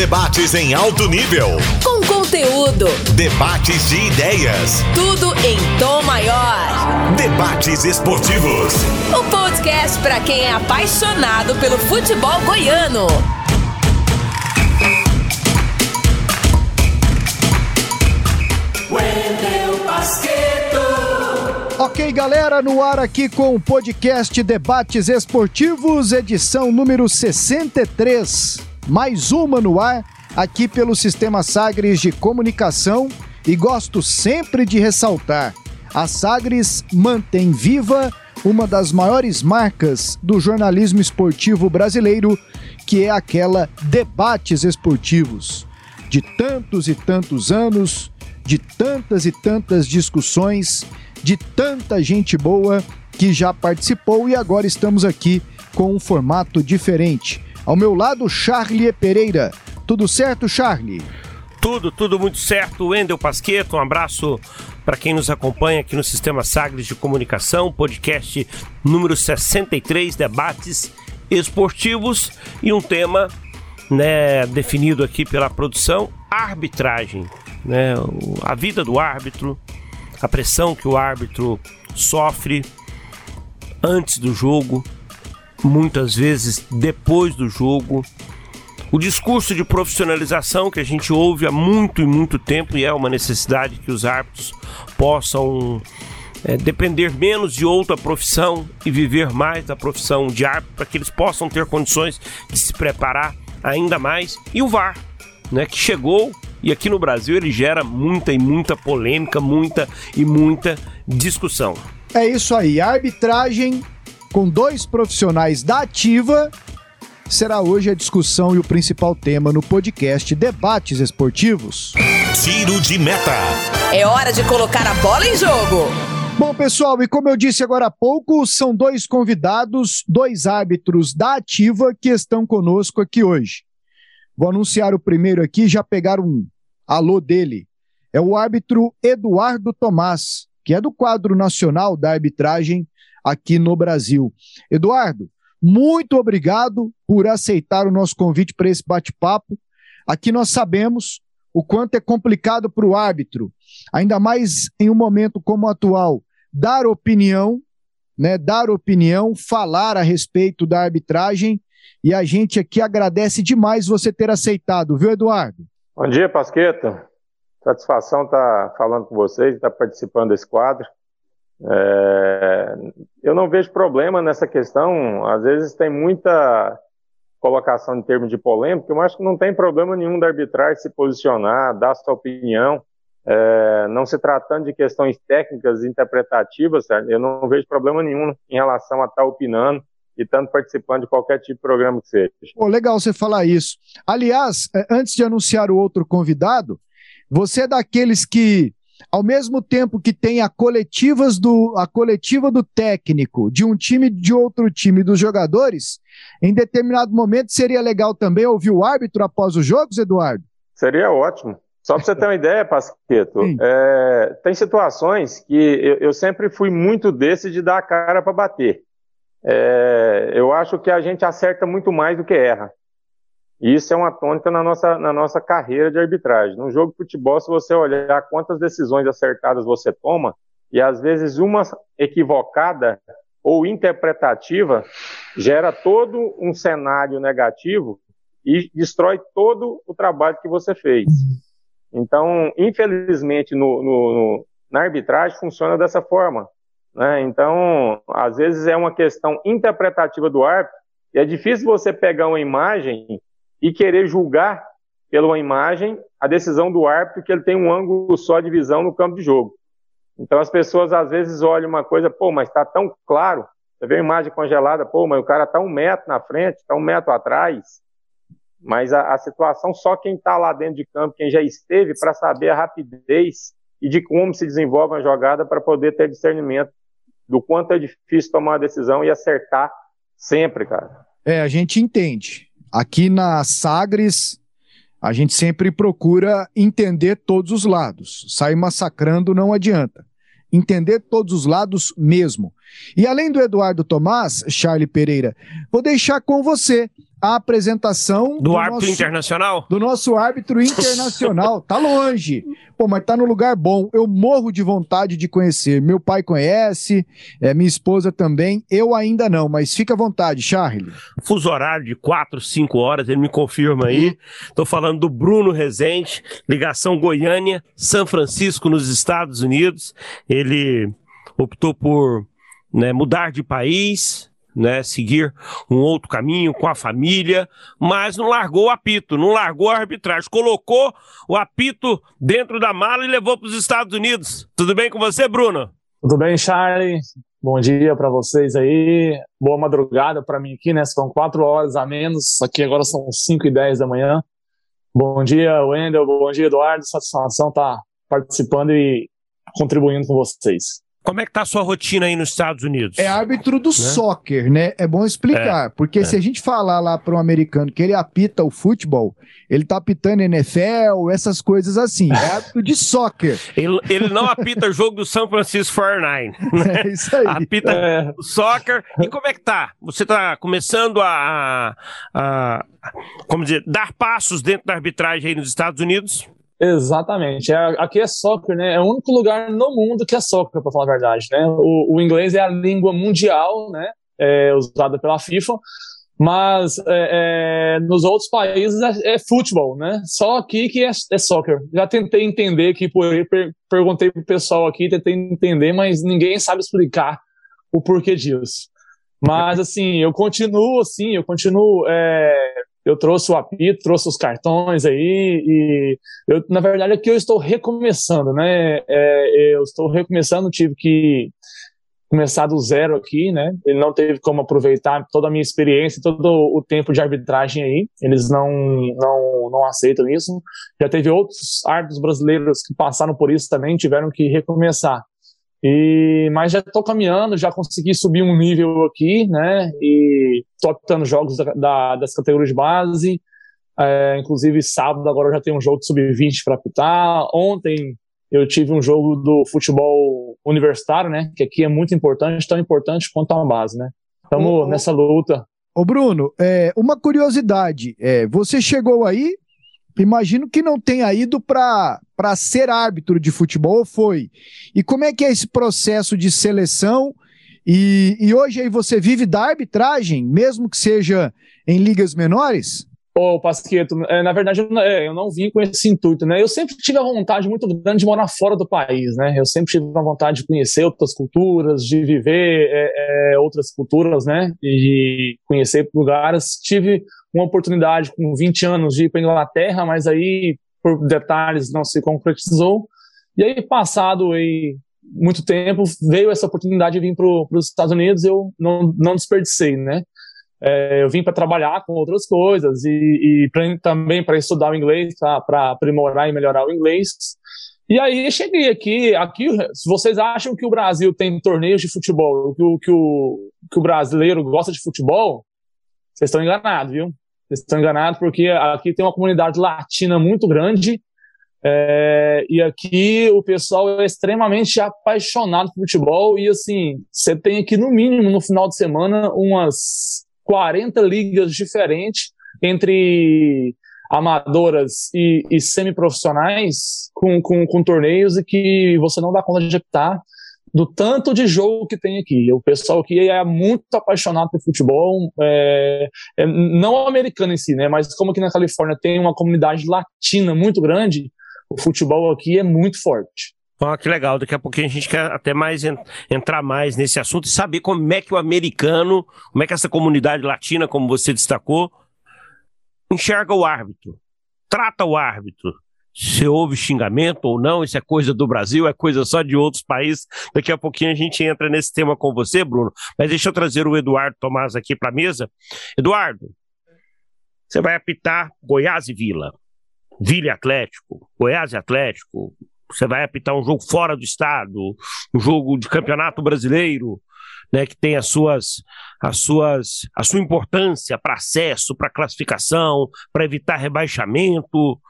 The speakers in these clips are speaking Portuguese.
Debates em alto nível. Com conteúdo. Debates de ideias. Tudo em tom maior. Debates esportivos. O podcast para quem é apaixonado pelo futebol goiano. Ok, galera, no ar aqui com o podcast Debates Esportivos, edição número 63. Mais uma no ar, aqui pelo Sistema Sagres de Comunicação. E gosto sempre de ressaltar: a Sagres mantém viva uma das maiores marcas do jornalismo esportivo brasileiro, que é aquela Debates Esportivos. De tantos e tantos anos, de tantas e tantas discussões de tanta gente boa que já participou e agora estamos aqui com um formato diferente. Ao meu lado, Charlie Pereira. Tudo certo, Charlie? Tudo, tudo muito certo. Wendel Pasqueto, um abraço para quem nos acompanha aqui no Sistema Sagres de Comunicação, podcast número 63, debates esportivos e um tema né, definido aqui pela produção, arbitragem, né, a vida do árbitro, a pressão que o árbitro sofre antes do jogo, muitas vezes depois do jogo. O discurso de profissionalização que a gente ouve há muito e muito tempo e é uma necessidade que os árbitros possam é, depender menos de outra profissão e viver mais da profissão de árbitro para que eles possam ter condições de se preparar ainda mais. E o VAR, né, que chegou e aqui no Brasil ele gera muita e muita polêmica, muita e muita discussão. É isso aí, arbitragem com dois profissionais da ativa será hoje a discussão e o principal tema no podcast Debates Esportivos. Tiro de meta. É hora de colocar a bola em jogo. Bom, pessoal, e como eu disse agora há pouco, são dois convidados, dois árbitros da ativa que estão conosco aqui hoje. Vou anunciar o primeiro aqui, já pegaram um alô dele. É o árbitro Eduardo Tomás, que é do quadro nacional da arbitragem aqui no Brasil. Eduardo, muito obrigado por aceitar o nosso convite para esse bate-papo. Aqui nós sabemos o quanto é complicado para o árbitro, ainda mais em um momento como o atual, dar opinião, né, dar opinião, falar a respeito da arbitragem e a gente aqui agradece demais você ter aceitado, viu, Eduardo? Bom dia, Pasqueto. Satisfação estar falando com vocês, estar participando desse quadro. É... eu não vejo problema nessa questão. Às vezes tem muita colocação em termos de polêmica. Eu acho que não tem problema nenhum da arbitragem se posicionar, dar sua opinião. É... não se tratando de questões técnicas, interpretativas, eu não vejo problema nenhum em relação a estar opinando e tanto participando de qualquer tipo de programa que seja. Legal você falar isso. Aliás, é, antes de anunciar o outro convidado, você é daqueles que, ao mesmo tempo que tem a, coletivas do, a coletiva do técnico de um time de outro time dos jogadores, em determinado momento seria legal também ouvir o árbitro após os jogos, Eduardo? Seria ótimo. Só para você ter uma ideia, Pasqueto, é, tem situações que eu, eu sempre fui muito desse de dar a cara para bater é, eu acho que a gente acerta muito mais do que erra. E isso é uma tônica na nossa, na nossa carreira de arbitragem. No jogo de futebol, se você olhar quantas decisões acertadas você toma, e às vezes uma equivocada ou interpretativa gera todo um cenário negativo e destrói todo o trabalho que você fez. Então, infelizmente, no, no, no, na arbitragem funciona dessa forma. Né? Então, às vezes é uma questão interpretativa do árbitro, e é difícil você pegar uma imagem e querer julgar pela imagem a decisão do árbitro que ele tem um ângulo só de visão no campo de jogo. Então as pessoas às vezes olham uma coisa, pô, mas está tão claro. Você vê a imagem congelada, pô, mas o cara está um metro na frente, está um metro atrás. Mas a, a situação só quem está lá dentro de campo, quem já esteve, para saber a rapidez e de como se desenvolve uma jogada para poder ter discernimento do quanto é difícil tomar uma decisão e acertar sempre, cara. É, a gente entende. Aqui na Sagres, a gente sempre procura entender todos os lados. Sair massacrando não adianta. Entender todos os lados mesmo. E além do Eduardo Tomás, Charlie Pereira, vou deixar com você a apresentação do, do árbitro nosso, internacional? Do nosso árbitro internacional. tá longe. Pô, mas tá no lugar bom. Eu morro de vontade de conhecer. Meu pai conhece, é, minha esposa também. Eu ainda não, mas fica à vontade, Charlie. Fuso horário de 4, 5 horas, ele me confirma aí. Tô falando do Bruno Rezende, ligação Goiânia, São Francisco, nos Estados Unidos. Ele optou por né, mudar de país, né, seguir um outro caminho com a família, mas não largou o apito, não largou a arbitragem, colocou o apito dentro da mala e levou para os Estados Unidos. Tudo bem com você, Bruno? Tudo bem, Charlie? Bom dia para vocês aí. Boa madrugada para mim aqui, né? São quatro horas a menos. Aqui agora são 5 e 10 da manhã. Bom dia, Wendel. Bom dia, Eduardo. Satisfação estar tá participando e contribuindo com vocês. Como é que tá a sua rotina aí nos Estados Unidos? É árbitro do né? soccer, né? É bom explicar, é, porque é. se a gente falar lá para um americano que ele apita o futebol, ele tá apitando NFL, essas coisas assim. É árbitro de soccer. ele, ele não apita jogo do São Francisco 49. Né? É isso aí. Apita é. soccer. E como é que tá? Você tá começando a, a, a como dizer, dar passos dentro da arbitragem aí nos Estados Unidos? Exatamente. É, aqui é soccer, né? É o único lugar no mundo que é soccer, para falar a verdade, né? O, o, inglês é a língua mundial, né? É, usada pela FIFA, mas é, é, nos outros países é, é, futebol, né? Só aqui que é, é soccer. Já tentei entender aqui, por, per, perguntei pro pessoal aqui, tentei entender, mas ninguém sabe explicar o porquê disso. Mas assim, eu continuo assim, eu continuo eu trouxe o apito, trouxe os cartões aí, e eu, na verdade aqui eu estou recomeçando, né? É, eu estou recomeçando, tive que começar do zero aqui, né? Ele não teve como aproveitar toda a minha experiência, todo o tempo de arbitragem aí. Eles não não não aceitam isso. Já teve outros árbitros brasileiros que passaram por isso também, tiveram que recomeçar. E, mas já estou caminhando, já consegui subir um nível aqui, né? E estou apitando jogos da, da, das categorias de base. É, inclusive, sábado agora eu já tenho um jogo de sub-20 para apitar. Ontem eu tive um jogo do futebol universitário, né? Que aqui é muito importante, tão importante quanto a base, né? Estamos nessa luta. Ô Bruno, é, uma curiosidade, é, você chegou aí imagino que não tenha ido para ser árbitro de futebol, foi? E como é que é esse processo de seleção? E, e hoje aí você vive da arbitragem, mesmo que seja em ligas menores? Ô, oh, Pasqueto, é, na verdade eu, é, eu, não vim com esse intuito, né? Eu sempre tive a vontade muito grande de morar fora do país, né? Eu sempre tive a vontade de conhecer outras culturas, de viver é, é outras culturas, né? E conhecer lugares. Tive uma oportunidade com 20 anos de ir para Inglaterra, mas aí, por detalhes, não se concretizou. E aí, passado aí, muito tempo, veio essa oportunidade de vir para os Estados Unidos, eu não, não desperdicei, né? É, eu vim para trabalhar com outras coisas e, e pra, também para estudar o inglês, para aprimorar e melhorar o inglês. E aí cheguei aqui, aqui, se vocês acham que o Brasil tem torneios de futebol, que o, que o, que o brasileiro gosta de futebol, vocês estão enganados, viu? Vocês estão enganados porque aqui tem uma comunidade latina muito grande é, e aqui o pessoal é extremamente apaixonado por futebol e assim, você tem aqui no mínimo no final de semana umas 40 ligas diferentes entre amadoras e, e semiprofissionais com, com, com torneios e que você não dá conta de optar do tanto de jogo que tem aqui. O pessoal aqui é muito apaixonado por futebol, é, é, não americano em si, né? Mas como aqui na Califórnia tem uma comunidade latina muito grande, o futebol aqui é muito forte. Ah, que legal. Daqui a pouquinho a gente quer até mais entrar mais nesse assunto e saber como é que o americano, como é que essa comunidade latina, como você destacou, enxerga o árbitro, trata o árbitro se houve xingamento ou não, isso é coisa do Brasil, é coisa só de outros países. Daqui a pouquinho a gente entra nesse tema com você, Bruno. Mas deixa eu trazer o Eduardo Tomás aqui para a mesa. Eduardo, você vai apitar Goiás e Vila, Vila Atlético, Goiás e Atlético. Você vai apitar um jogo fora do estado, um jogo de campeonato brasileiro, né, que tem as suas, as suas, a sua importância para acesso, para classificação, para evitar rebaixamento.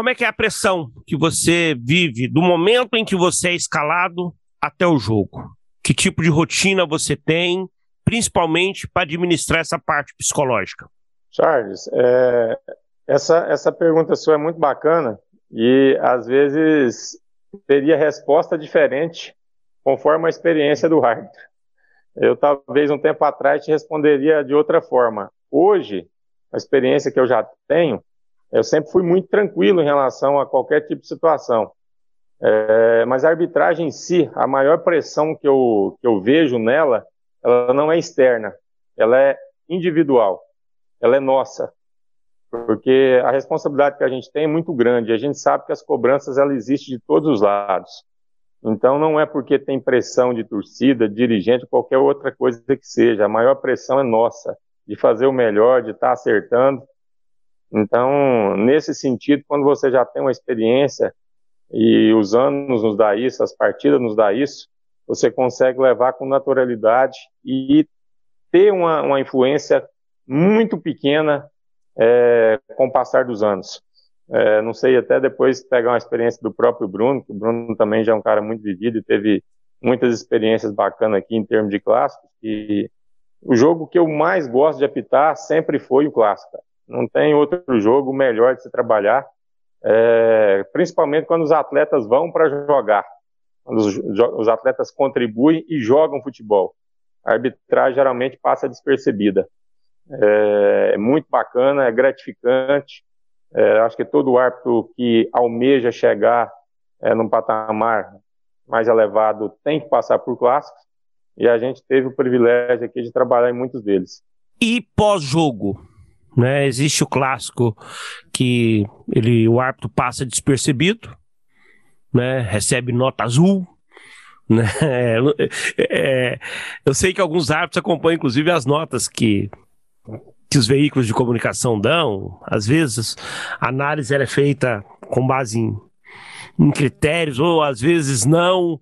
Como é que é a pressão que você vive do momento em que você é escalado até o jogo? Que tipo de rotina você tem, principalmente para administrar essa parte psicológica? Charles, é, essa, essa pergunta sua é muito bacana e às vezes teria resposta diferente conforme a experiência do árbitro. Eu talvez um tempo atrás te responderia de outra forma. Hoje, a experiência que eu já tenho, eu sempre fui muito tranquilo em relação a qualquer tipo de situação. É, mas a arbitragem em si, a maior pressão que eu, que eu vejo nela, ela não é externa, ela é individual, ela é nossa. Porque a responsabilidade que a gente tem é muito grande, a gente sabe que as cobranças ela existem de todos os lados. Então não é porque tem pressão de torcida, dirigente, qualquer outra coisa que seja, a maior pressão é nossa, de fazer o melhor, de estar tá acertando. Então, nesse sentido, quando você já tem uma experiência e os anos nos dá isso, as partidas nos dá isso, você consegue levar com naturalidade e ter uma, uma influência muito pequena é, com o passar dos anos. É, não sei, até depois pegar uma experiência do próprio Bruno, que o Bruno também já é um cara muito vivido e teve muitas experiências bacanas aqui em termos de clássicos. E o jogo que eu mais gosto de apitar sempre foi o clássico. Não tem outro jogo melhor de se trabalhar, é, principalmente quando os atletas vão para jogar, quando os, os, atletas contribuem e jogam futebol. A arbitragem geralmente passa despercebida. É, é muito bacana, é gratificante. É, acho que todo árbitro que almeja chegar é, num patamar mais elevado tem que passar por clássicos e a gente teve o privilégio aqui de trabalhar em muitos deles. E pós-jogo, né? Existe o clássico que ele, o árbitro passa despercebido, né? Recebe nota azul, né? É, é, eu sei que alguns árbitros acompanham, inclusive, as notas que que os veículos de comunicação dão. Às vezes, a análise é feita com base em, em critérios, ou às vezes não,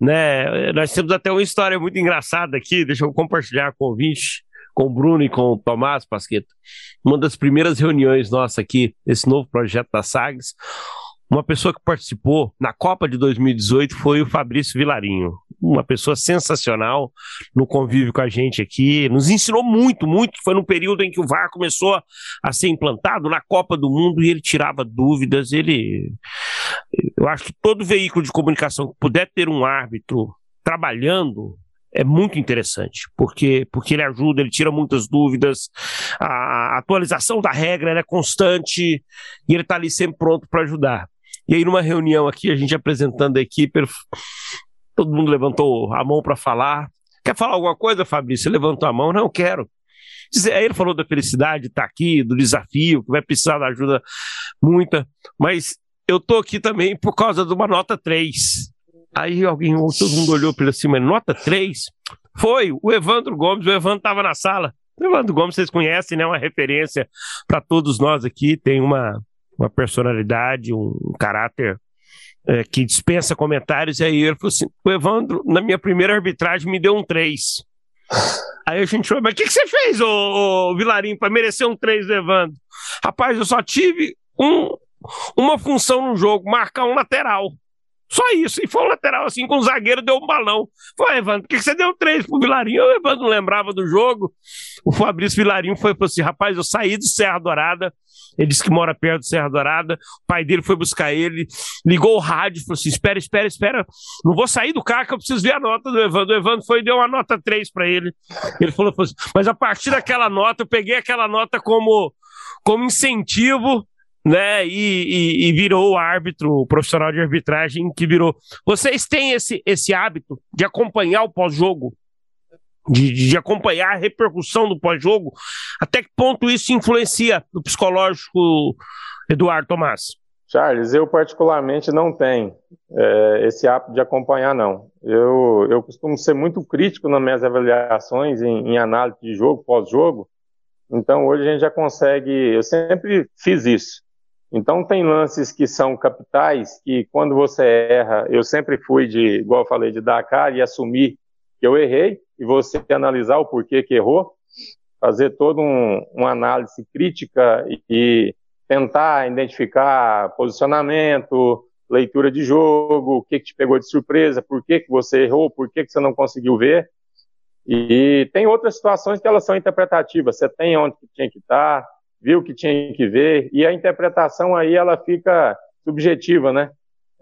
né? Nós temos até uma história muito engraçada aqui, deixa eu compartilhar com o ouvinte com o Bruno e com o Tomás Pasqueto. Uma das primeiras reuniões nossa aqui, esse novo projeto da SAGS, uma pessoa que participou na Copa de 2018 foi o Fabrício Vilarinho, uma pessoa sensacional no convívio com a gente aqui, nos ensinou muito, muito. Foi no período em que o VAR começou a ser implantado na Copa do Mundo e ele tirava dúvidas. Ele, eu acho que todo veículo de comunicação que puder ter um árbitro trabalhando é muito interessante, porque, porque ele ajuda, ele tira muitas dúvidas, a atualização da regra é constante e ele está ali sempre pronto para ajudar. E aí, numa reunião aqui, a gente apresentando a equipe, todo mundo levantou a mão para falar. Quer falar alguma coisa, Fabrício? Você levantou a mão? Não, quero. Aí ele falou da felicidade de estar tá aqui, do desafio, que vai precisar da ajuda muita, mas eu tô aqui também por causa de uma nota 3. Aí alguém, todo mundo olhou para cima, nota 3? Foi, o Evandro Gomes, o Evandro estava na sala. O Evandro Gomes, vocês conhecem, né? Uma referência para todos nós aqui, tem uma, uma personalidade, um, caráter é, que dispensa comentários. E aí ele falou assim: o Evandro, na minha primeira arbitragem, me deu um 3. Aí a gente falou, mas o que, que, você fez, ô, ô Vilarinho, para merecer um 3 do Evandro? Rapaz, eu só tive um, uma função no jogo, marcar um lateral. Só isso. E foi um lateral assim, com o zagueiro deu um balão. Foi, Evandro, por que você deu três pro Vilarinho? O Evandro não lembrava do jogo. O Fabrício Vilarinho foi falou assim: rapaz, eu saí do Serra Dourada. Ele disse que mora perto do Serra Dourada. O pai dele foi buscar ele, ligou o rádio, falou assim: espera, espera, espera. Não vou sair do carro que eu preciso ver a nota do Evandro. O Evandro foi e deu uma nota 3 para ele. Ele falou, falou assim, mas a partir daquela nota, eu peguei aquela nota como, como incentivo né, e, e, e, virou árbitro, profissional de arbitragem que virou. Vocês têm esse, esse hábito de acompanhar o pós-jogo? De, de, acompanhar a repercussão do pós-jogo? Até que ponto isso influencia no psicológico, Eduardo Tomás? Charles, eu particularmente não tenho é, esse hábito de acompanhar, não. Eu, eu costumo ser muito crítico nas minhas avaliações em, em análise de jogo, pós-jogo, então hoje a gente já consegue. Eu sempre fiz isso. Então, tem lances que são capitais, que quando você erra, eu sempre fui de, igual eu falei, de dar cara e assumir que eu errei, e você analisar o porquê que errou, fazer toda um, uma análise crítica e, e tentar identificar posicionamento, leitura de jogo, o que, que te pegou de surpresa, por que, que você errou, por que, que você não conseguiu ver. E, e tem outras situações que elas são interpretativas. Você tem onde que tinha que estar, viu o que tinha que ver, e a interpretação aí ela fica subjetiva, né?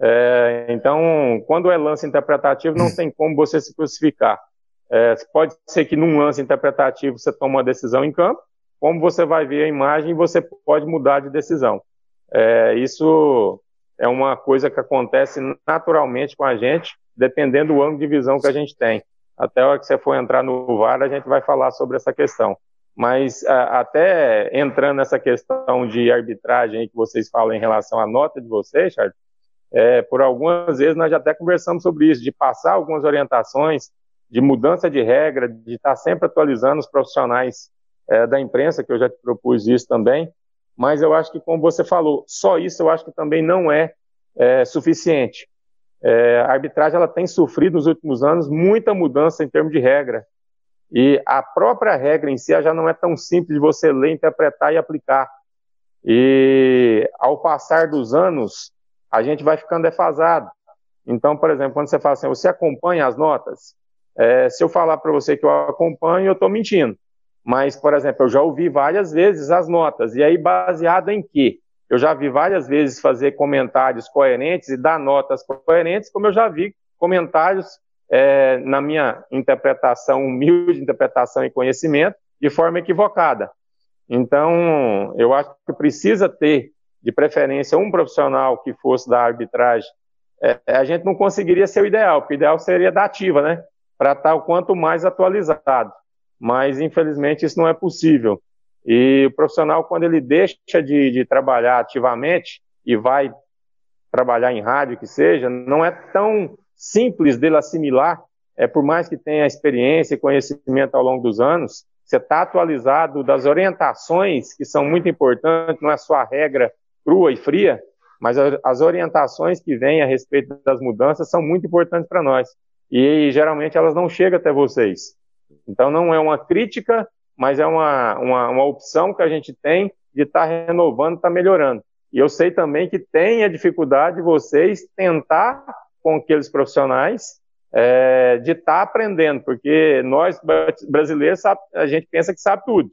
É, então, quando é lance interpretativo, não tem como você se crucificar. É, pode ser que num lance interpretativo você tome uma decisão em campo, como você vai ver a imagem, você pode mudar de decisão. É, isso é uma coisa que acontece naturalmente com a gente, dependendo do ângulo de visão que a gente tem. Até a hora que você for entrar no VAR, a gente vai falar sobre essa questão. Mas a, até entrando nessa questão de arbitragem que vocês falam em relação à nota de vocês, Charles, é, por algumas vezes nós já até conversamos sobre isso, de passar algumas orientações, de mudança de regra, de estar sempre atualizando os profissionais é, da imprensa, que eu já te propus isso também, mas eu acho que, como você falou, só isso eu acho que também não é, é suficiente. É, a arbitragem ela tem sofrido nos últimos anos muita mudança em termos de regra, e a própria regra em si já não é tão simples de você ler, interpretar e aplicar. E ao passar dos anos, a gente vai ficando defasado. Então, por exemplo, quando você fala assim, você acompanha as notas, é, se eu falar para você que eu acompanho, eu estou mentindo. Mas, por exemplo, eu já ouvi várias vezes as notas, e aí baseado em quê? Eu já vi várias vezes fazer comentários coerentes e dar notas coerentes, como eu já vi comentários é, na minha interpretação, humilde interpretação e conhecimento, de forma equivocada. Então, eu acho que precisa ter de preferência, um profissional que fosse da arbitragem, é, a gente não conseguiria ser o ideal, porque o ideal seria da ativa, né? Para estar o quanto mais atualizado. Mas, infelizmente, isso não é possível. E o profissional, quando ele deixa de, de trabalhar ativamente e vai trabalhar em rádio, que seja, não é tão simples dele assimilar, é por mais que tenha experiência e conhecimento ao longo dos anos, você está atualizado das orientações que são muito importantes, não é só a regra crua e fria, mas as orientações que vêm a respeito das mudanças são muito importantes para nós. E geralmente elas não chegam até vocês. Então não é uma crítica, mas é uma, uma, uma opção que a gente tem de estar tá renovando, estar tá melhorando. E eu sei também que tem a dificuldade de vocês tentar com aqueles profissionais é, de estar tá aprendendo, porque nós brasileiros a gente pensa que sabe tudo.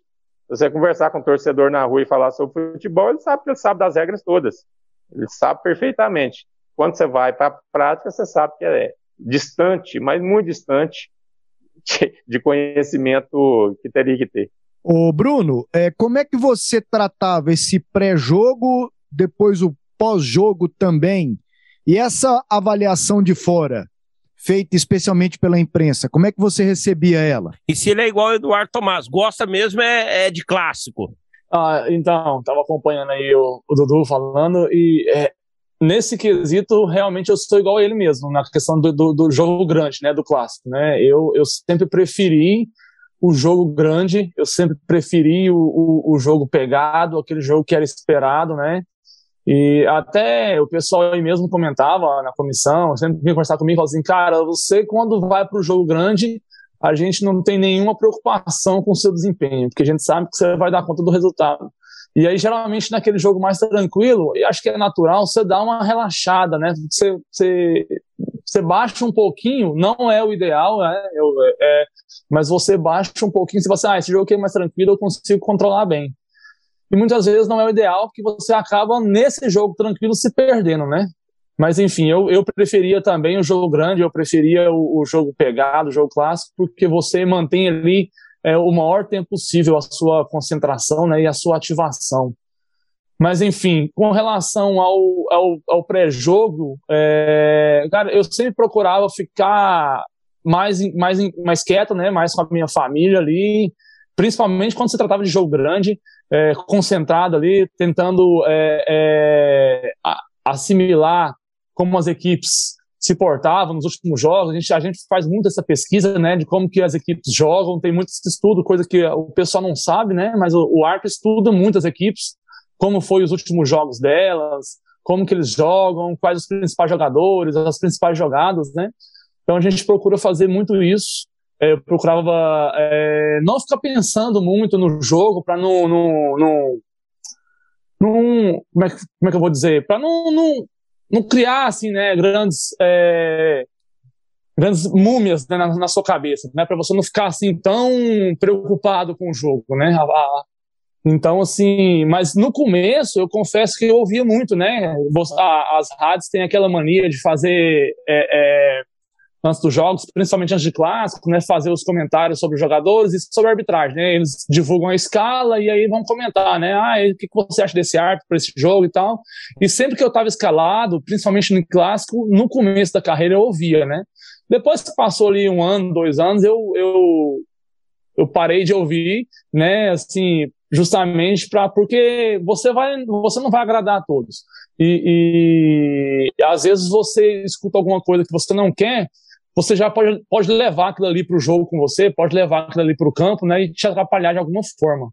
Você conversar com um torcedor na rua e falar sobre futebol, ele sabe que ele sabe das regras todas. Ele sabe perfeitamente. Quando você vai para a prática, você sabe que é distante, mas muito distante de conhecimento que teria que ter. Ô Bruno, é, como é que você tratava esse pré-jogo, depois o pós-jogo também, e essa avaliação de fora? feita especialmente pela imprensa. Como é que você recebia ela? E se ele é igual ao Eduardo Tomás, gosta mesmo é, é de clássico. Ah, então, estava acompanhando aí o, o, Dudu falando e é, nesse quesito realmente eu sou igual a ele mesmo, na questão do, do, do, jogo grande, né, do clássico, né? Eu, eu sempre preferi o jogo grande, eu sempre preferi o, o, o jogo pegado, aquele jogo que era esperado, né? E até o pessoal aí mesmo comentava na comissão, sempre vinha conversar comigo falava assim, cara, você quando vai para o jogo grande, a gente não tem nenhuma preocupação com o seu desempenho, porque a gente sabe que você vai dar conta do resultado. E aí, geralmente, naquele jogo mais tranquilo, e acho que é natural, você dá uma relaxada, né? Você, você, você baixa um pouquinho, não é o ideal, né? Eu, é, mas você baixa um pouquinho, você fala assim, ah, esse jogo aqui é mais tranquilo, eu consigo controlar bem e muitas vezes não é o ideal, que você acaba nesse jogo tranquilo se perdendo, né? Mas enfim, eu, eu preferia também o jogo grande, eu preferia o, o jogo pegado, o jogo clássico, porque você mantém ali é, o maior tempo possível a sua concentração né, e a sua ativação. Mas enfim, com relação ao, ao, ao pré-jogo, é, cara, eu sempre procurava ficar mais, mais, mais quieto, né, mais com a minha família ali, principalmente quando se tratava de jogo grande, é, concentrado ali, tentando é, é, assimilar como as equipes se portavam nos últimos jogos. A gente, a gente faz muito essa pesquisa, né, de como que as equipes jogam. Tem muito estudo, coisa que o pessoal não sabe, né, mas o, o ARP estuda muitas equipes, como foi os últimos jogos delas, como que eles jogam, quais os principais jogadores, as principais jogadas, né. Então a gente procura fazer muito isso eu procurava é, não ficar pensando muito no jogo para não, não, não, não, como, é que, como é que eu vou dizer? Para não, não, não criar assim, né, grandes é, grandes múmias né, na, na, sua cabeça, né, para você não ficar assim tão preocupado com o jogo, né? Então, assim, mas no começo eu confesso que eu ouvia muito, né? As rádios têm aquela mania de fazer é, é, antes dos jogos, principalmente antes de clássico, né? Fazer os comentários sobre os jogadores e sobre a arbitragem, né? Eles divulgam a escala e aí vão comentar, né? Ah, o que você acha desse árbitro para esse jogo e tal? E sempre que eu estava escalado, principalmente no clássico, no começo da carreira eu ouvia, né? Depois que passou ali um ano, dois anos, eu, eu, eu parei de ouvir, né? Assim, justamente para porque você vai você não vai agradar a todos e, e, às vezes você escuta alguma coisa que você não quer você já pode, pode levar aquilo ali para o jogo com você pode levar aquilo ali para o campo né e te atrapalhar de alguma forma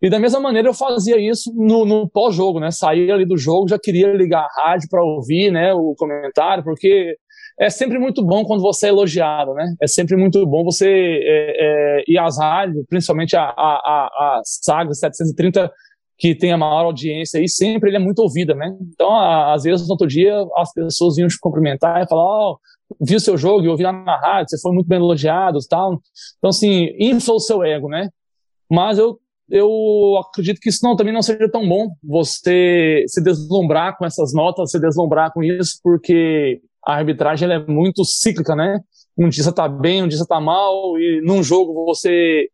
e da mesma maneira eu fazia isso no, no pós-jogo né saía ali do jogo já queria ligar a rádio para ouvir né o comentário porque é sempre muito bom quando você é elogiado, né? É sempre muito bom você é, é, ir às rádios, principalmente a, a, a, a Saga 730, que tem a maior audiência aí, sempre ele é muito ouvida, né? Então, às vezes, no outro dia, as pessoas vinham te cumprimentar e falar, ó, oh, vi o seu jogo e ouvi lá na rádio, você foi muito bem elogiado tal. Então, assim, infla o seu ego, né? Mas eu eu acredito que isso não, também não seja tão bom você se deslumbrar com essas notas, se deslumbrar com isso, porque a arbitragem é muito cíclica, né? Um dia você tá bem, um dia você tá mal, e num jogo você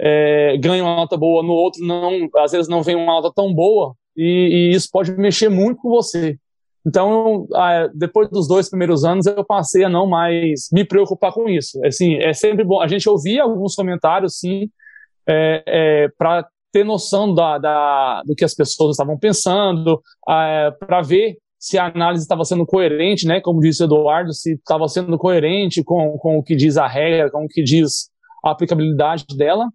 é, ganha uma nota boa, no outro não, às vezes não vem uma nota tão boa, e, e isso pode mexer muito com você. Então, depois dos dois primeiros anos, eu passei a não mais me preocupar com isso. Assim, é sempre bom. A gente ouvia alguns comentários, sim, é, é, para ter noção da, da, do que as pessoas estavam pensando, é, para ver se a análise estava sendo coerente, né, como disse o Eduardo, se estava sendo coerente com, com o que diz a regra, com o que diz a aplicabilidade dela,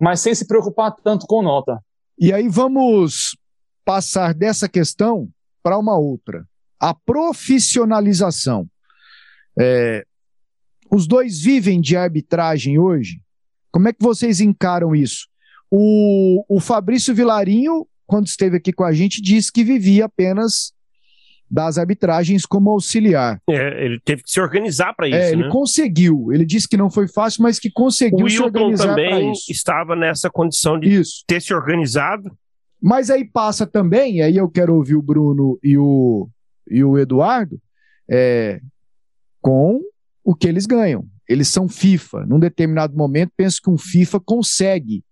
mas sem se preocupar tanto com nota. E aí vamos passar dessa questão para uma outra. A profissionalização. É, os dois vivem de arbitragem hoje? Como é que vocês encaram isso? O, o Fabrício Vilarinho, quando esteve aqui com a gente, disse que vivia apenas das arbitragens como auxiliar. É, ele teve que se organizar para é, isso. É, ele né? conseguiu. Ele disse que não foi fácil, mas que conseguiu o se organizar para isso. estava nessa condição de isso. ter se organizado. Mas aí passa também, aí eu quero ouvir o Bruno e o, e o Eduardo, é, com o que eles ganham. Eles são FIFA. Num determinado momento, penso que um FIFA consegue,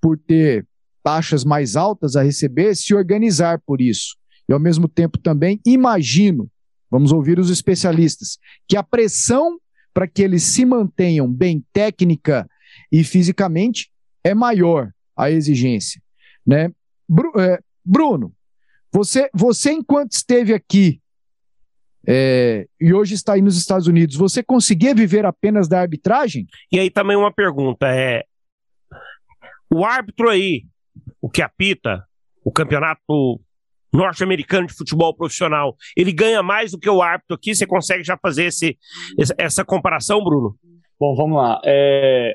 por ter taxas mais altas a receber, se organizar por isso. E ao mesmo tempo também imagino, vamos ouvir os especialistas, que a pressão para que eles se mantenham bem técnica e fisicamente é maior a exigência, né? É, Bruno, você, você enquanto esteve aqui é, e hoje está aí nos Estados Unidos, você conseguia viver apenas da arbitragem? E aí também uma pergunta é o árbitro aí, o que apita o campeonato norte-americano de futebol profissional, ele ganha mais do que o árbitro aqui? Você consegue já fazer esse, essa comparação, Bruno? Bom, vamos lá. É,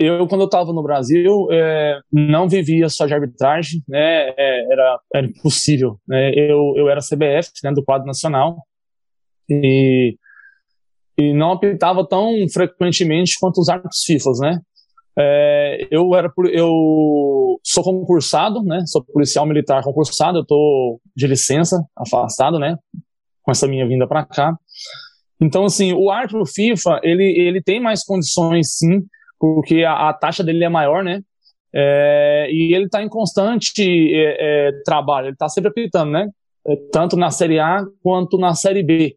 eu, quando eu estava no Brasil, é, não vivia só de arbitragem, né? É, era, era impossível. Né? Eu, eu era CBF, né, do quadro nacional, e, e não apitava tão frequentemente quanto os árbitros FIFA, né? É, eu era eu sou concursado, né? Sou policial militar concursado. Eu tô de licença, afastado, né? Com essa minha vinda para cá. Então, assim, o árbitro FIFA ele ele tem mais condições, sim, porque a, a taxa dele é maior, né? É, e ele está em constante é, é, trabalho. Ele está sempre apitando, né? É, tanto na Série A quanto na Série B.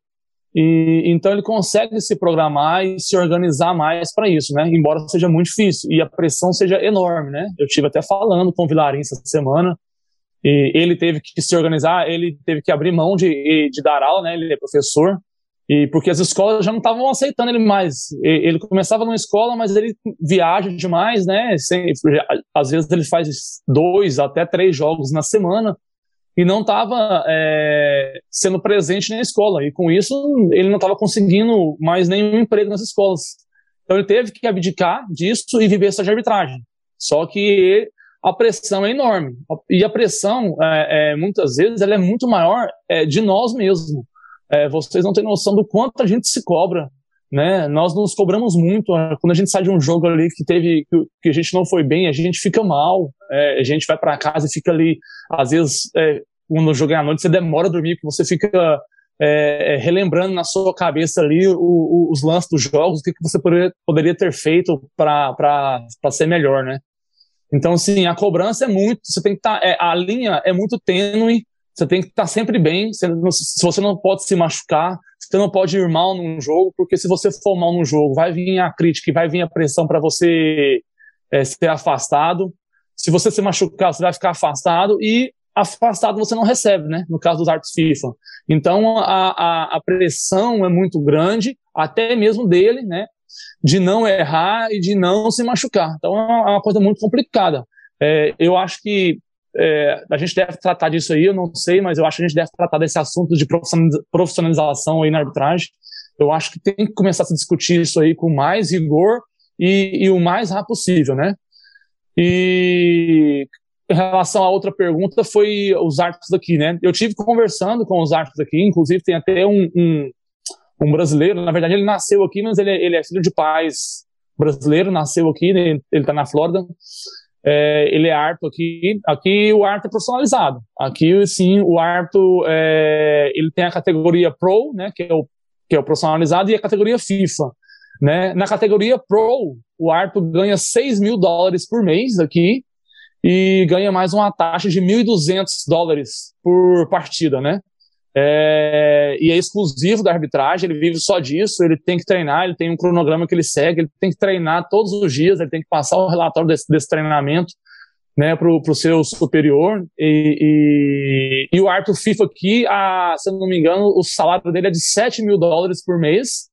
E, então ele consegue se programar e se organizar mais para isso, né? Embora seja muito difícil e a pressão seja enorme, né? Eu tive até falando com o Vilarim essa semana e ele teve que se organizar, ele teve que abrir mão de, de dar aula, né? Ele é professor e porque as escolas já não estavam aceitando ele mais. Ele começava numa escola, mas ele viaja demais, né? Sem, às vezes ele faz dois até três jogos na semana e não estava é, sendo presente na escola. E com isso, ele não estava conseguindo mais nenhum emprego nas escolas. Então ele teve que abdicar disso e viver essa arbitragem. Só que a pressão é enorme. E a pressão, é, é, muitas vezes, ela é muito maior é, de nós mesmos. É, vocês não têm noção do quanto a gente se cobra. Né? Nós nos cobramos muito. É, quando a gente sai de um jogo ali que teve que, a gente não foi bem, a gente fica mal. É, a gente vai para casa e fica ali, às vezes, quando o jogo é à noite, você demora a dormir, porque você fica é, relembrando na sua cabeça ali o, o, os lances dos jogos, o que, que você poderia, poderia ter feito para ser melhor, né? Então, assim, a cobrança é muito, você tem que estar, tá, é, a linha é muito tênue, você tem que estar tá sempre bem, se você não pode se machucar, você não pode ir mal num jogo, porque se você for mal num jogo, vai vir a crítica e vai vir a pressão para você é, ser afastado. Se você se machucar, você vai ficar afastado e afastado você não recebe, né? No caso dos artes FIFA. Então a, a, a pressão é muito grande, até mesmo dele, né? de não errar e de não se machucar. Então é uma coisa muito complicada. É, eu acho que é, a gente deve tratar disso aí, eu não sei, mas eu acho que a gente deve tratar desse assunto de profissionalização aí na arbitragem. Eu acho que tem que começar a se discutir isso aí com mais rigor e, e o mais rápido possível, né? E em relação à outra pergunta, foi os árbitros daqui, né? Eu tive conversando com os árbitros aqui, inclusive tem até um, um, um brasileiro, na verdade ele nasceu aqui, mas ele, ele é filho de pais brasileiro, nasceu aqui, ele, ele tá na Flórida, é, ele é árbitro aqui, aqui o árbitro é profissionalizado, aqui sim o árbitro, é, ele tem a categoria Pro, né, que é o, que é o profissionalizado, e a categoria FIFA, né, na categoria Pro, o árbitro ganha 6 mil dólares por mês aqui, e ganha mais uma taxa de 1.200 dólares por partida, né? É, e é exclusivo da arbitragem, ele vive só disso, ele tem que treinar, ele tem um cronograma que ele segue, ele tem que treinar todos os dias, ele tem que passar o relatório desse, desse treinamento né, para o seu superior. E, e, e, o árbitro FIFA aqui, a, se eu não me engano, o salário dele é de 7 mil dólares por mês,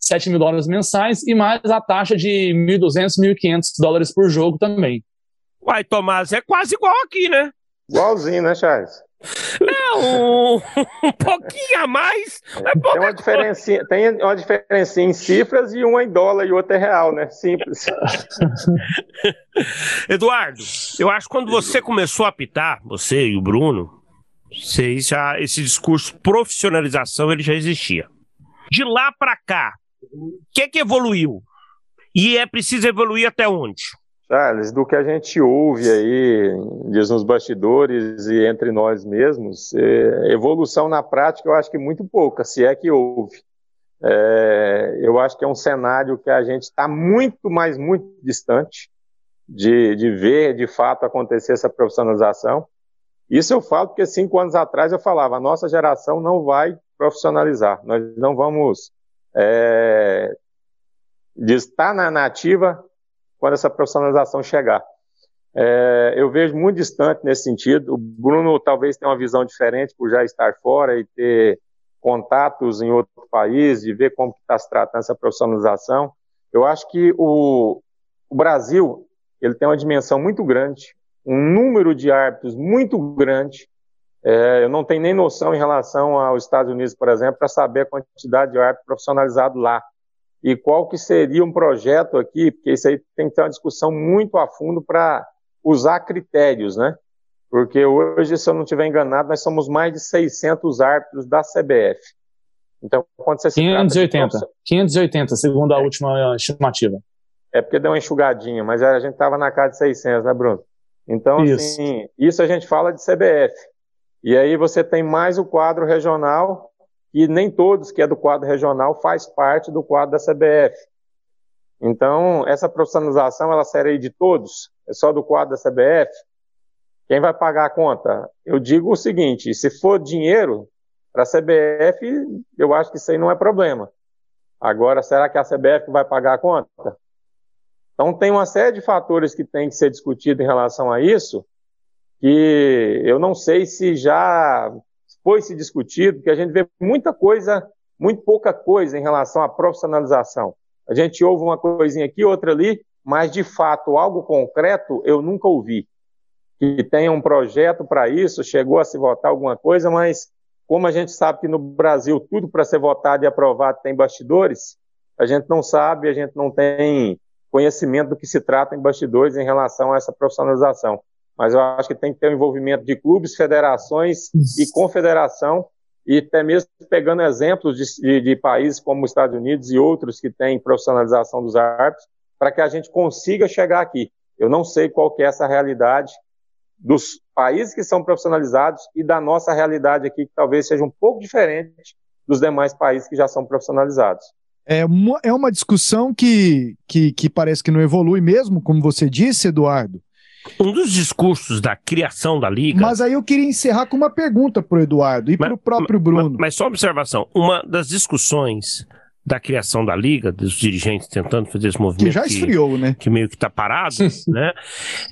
7 mil dólares mensais, e mais a taxa de 1.200, 1.500 dólares por jogo também. Uai, Tomás, é quase igual aqui, né? Igualzinho, né, Charles? Não, um pouquinho a mais. É tem, uma diferença, tem uma diferença em cifras e uma em dólar e outra é real, né? Simples. Eduardo, eu acho que quando você começou a apitar, você e o Bruno, vocês já, esse discurso profissionalização ele já existia. De lá para cá, o que, que evoluiu? E é preciso evoluir até onde? Do que a gente ouve aí, diz nos bastidores e entre nós mesmos, é, evolução na prática eu acho que muito pouca, se é que houve. É, eu acho que é um cenário que a gente está muito, mas muito distante de, de ver de fato acontecer essa profissionalização. Isso eu falo porque cinco anos atrás eu falava, a nossa geração não vai profissionalizar, nós não vamos é, estar na nativa quando essa profissionalização chegar. É, eu vejo muito distante nesse sentido. O Bruno talvez tenha uma visão diferente por já estar fora e ter contatos em outro país, de ver como está se tratando essa profissionalização. Eu acho que o, o Brasil ele tem uma dimensão muito grande, um número de árbitros muito grande. É, eu não tenho nem noção em relação aos Estados Unidos, por exemplo, para saber a quantidade de árbitros profissionalizados lá e qual que seria um projeto aqui, porque isso aí tem que ter uma discussão muito a fundo para usar critérios, né? Porque hoje, se eu não estiver enganado, nós somos mais de 600 árbitros da CBF. Então, quando você 580, de... 580, segundo a é. última estimativa. É porque deu uma enxugadinha, mas a gente estava na casa de 600, né, Bruno? Então, isso. assim, isso a gente fala de CBF. E aí você tem mais o quadro regional, e nem todos que é do quadro regional faz parte do quadro da CBF. Então, essa profissionalização, ela será de todos? É só do quadro da CBF? Quem vai pagar a conta? Eu digo o seguinte, se for dinheiro para a CBF, eu acho que isso aí não é problema. Agora, será que a CBF vai pagar a conta? Então, tem uma série de fatores que tem que ser discutido em relação a isso, que eu não sei se já foi se discutido, que a gente vê muita coisa, muito pouca coisa em relação à profissionalização. A gente ouve uma coisinha aqui, outra ali, mas de fato algo concreto eu nunca ouvi. Que tenha um projeto para isso, chegou a se votar alguma coisa, mas como a gente sabe que no Brasil tudo para ser votado e aprovado tem bastidores, a gente não sabe, a gente não tem conhecimento do que se trata em bastidores em relação a essa profissionalização. Mas eu acho que tem que ter o um envolvimento de clubes, federações e confederação, e até mesmo pegando exemplos de, de, de países como os Estados Unidos e outros que têm profissionalização dos árbitros, para que a gente consiga chegar aqui. Eu não sei qual que é essa realidade dos países que são profissionalizados e da nossa realidade aqui, que talvez seja um pouco diferente dos demais países que já são profissionalizados. É uma, é uma discussão que, que, que parece que não evolui mesmo, como você disse, Eduardo. Um dos discursos da criação da Liga. Mas aí eu queria encerrar com uma pergunta para o Eduardo e para o próprio Bruno. Mas, mas só observação: uma das discussões da criação da liga, dos dirigentes tentando fazer esse movimento que já esfriou, que, né? Que meio que está parado, né?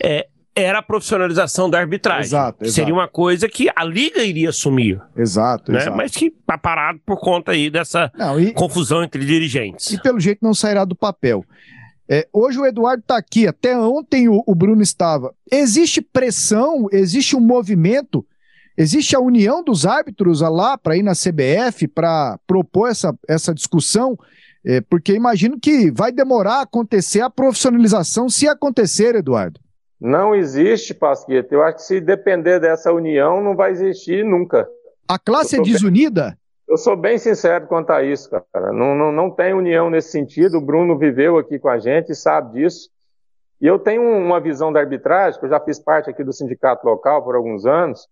É, era a profissionalização da arbitragem. Exato, exato. Seria uma coisa que a liga iria assumir. Exato, né? exato. Mas que está parado por conta aí dessa não, e, confusão entre dirigentes. E pelo jeito não sairá do papel. É, hoje o Eduardo está aqui, até ontem o, o Bruno estava. Existe pressão, existe um movimento Existe a união dos árbitros lá para ir na CBF para propor essa, essa discussão? É, porque imagino que vai demorar a acontecer a profissionalização, se acontecer, Eduardo. Não existe, Pasqueta. Eu acho que se depender dessa união, não vai existir nunca. A classe é desunida? Eu sou bem sincero quanto a isso, cara. Não, não, não tem união nesse sentido. O Bruno viveu aqui com a gente sabe disso. E eu tenho uma visão da arbitragem, que eu já fiz parte aqui do sindicato local por alguns anos,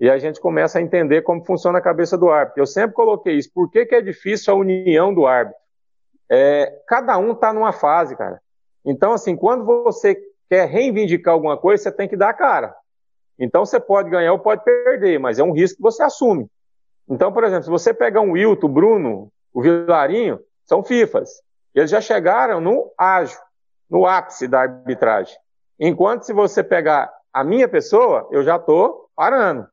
e a gente começa a entender como funciona a cabeça do árbitro. Eu sempre coloquei isso. Por que, que é difícil a união do árbitro? É, cada um está numa fase, cara. Então, assim, quando você quer reivindicar alguma coisa, você tem que dar a cara. Então, você pode ganhar ou pode perder, mas é um risco que você assume. Então, por exemplo, se você pegar um Wilton, o Bruno, o Vilarinho, são FIFAs. Eles já chegaram no ágio, no ápice da arbitragem. Enquanto se você pegar a minha pessoa, eu já estou parando.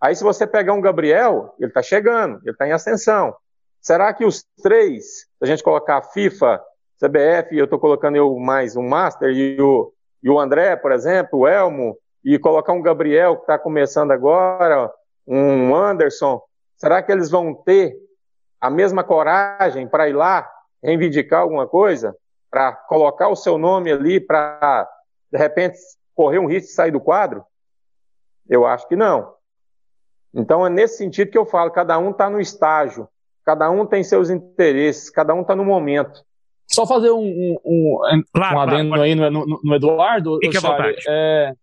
Aí, se você pegar um Gabriel, ele está chegando, ele está em ascensão. Será que os três, se a gente colocar FIFA, CBF, eu estou colocando eu mais um Master e o, e o André, por exemplo, o Elmo, e colocar um Gabriel que está começando agora, um Anderson, será que eles vão ter a mesma coragem para ir lá reivindicar alguma coisa? Para colocar o seu nome ali para, de repente, correr um risco de sair do quadro? Eu acho que não. Então é nesse sentido que eu falo, cada um está no estágio, cada um tem seus interesses, cada um está no momento. Só fazer um, um, um, claro, um adendo claro, aí no, no, no Eduardo. Fique à vontade. É,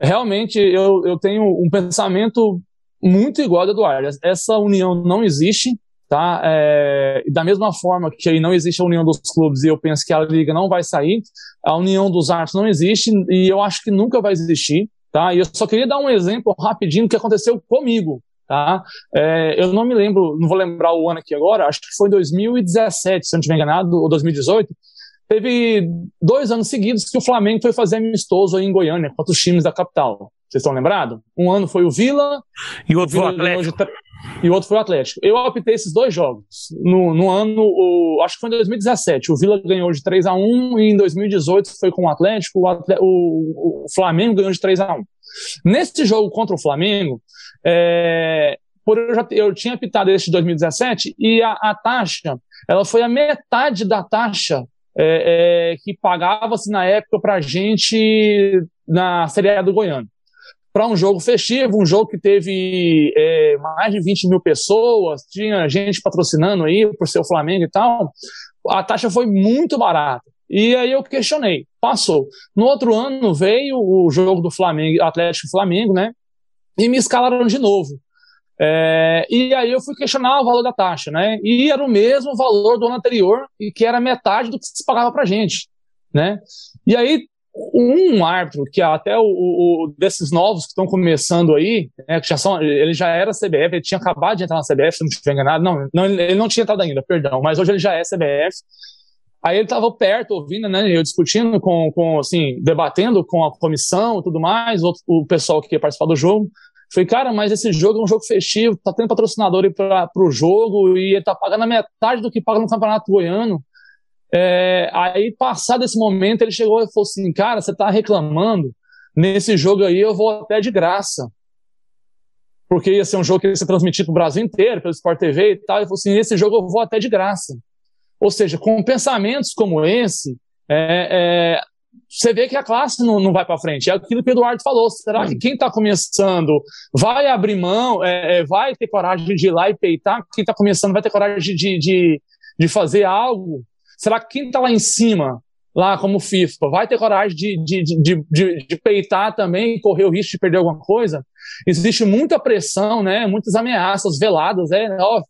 realmente eu, eu tenho um pensamento muito igual ao do Eduardo. Essa união não existe, tá? É, da mesma forma que aí não existe a união dos clubes e eu penso que a liga não vai sair, a união dos artes não existe e eu acho que nunca vai existir. Tá? E eu só queria dar um exemplo rapidinho que aconteceu comigo. Tá? É, eu não me lembro, não vou lembrar o ano aqui agora, acho que foi em 2017, se eu não estiver enganado, ou 2018. Teve dois anos seguidos que o Flamengo foi fazer amistoso aí em Goiânia contra os times da capital. Vocês estão lembrados? Um ano foi o Vila. E o outro foi o Atlético. E o outro foi o Atlético. Eu optei esses dois jogos. No, no ano, o, acho que foi em 2017. O Vila ganhou de 3 a 1 e em 2018 foi com o Atlético. O, Atlético, o, o Flamengo ganhou de 3 a 1 Nesse jogo contra o Flamengo, é, por eu, já, eu tinha apitado esse de 2017 e a, a taxa ela foi a metade da taxa é, é, que pagava-se na época para a gente na Série A do Goiano para um jogo festivo, um jogo que teve é, mais de 20 mil pessoas, tinha gente patrocinando aí por ser o Flamengo e tal, a taxa foi muito barata. E aí eu questionei, passou. No outro ano veio o jogo do Flamengo, Atlético Flamengo, né? E me escalaram de novo. É, e aí eu fui questionar o valor da taxa, né? E era o mesmo valor do ano anterior, e que era metade do que se pagava pra gente, né? E aí um árbitro que até o, o desses novos que estão começando aí, né, que já são, ele já era CBF, ele tinha acabado de entrar na CBF, se não estiver enganado, não, não, ele não tinha entrado ainda, perdão, mas hoje ele já é CBF. Aí ele estava perto, ouvindo, né, eu discutindo com, com, assim, debatendo com a comissão e tudo mais, o, o pessoal que ia participar do jogo. Falei, cara, mas esse jogo é um jogo festivo, tá tendo patrocinador aí para o jogo e ele tá pagando a metade do que paga no Campeonato Goiano. É, aí, passado esse momento, ele chegou e falou assim: Cara, você tá reclamando? Nesse jogo aí eu vou até de graça. Porque ia ser um jogo que ia ser transmitido para o Brasil inteiro, pelo Sport TV e tal. Ele falou assim: Nesse jogo eu vou até de graça. Ou seja, com pensamentos como esse, é, é, você vê que a classe não, não vai para frente. É aquilo que o Eduardo falou. Será que quem está começando vai abrir mão, é, é, vai ter coragem de ir lá e peitar? Quem está começando vai ter coragem de, de, de fazer algo? Será que quem está lá em cima, lá como FIFA, vai ter coragem de, de, de, de, de peitar também e correr o risco de perder alguma coisa? Existe muita pressão, né? muitas ameaças veladas. É, ó,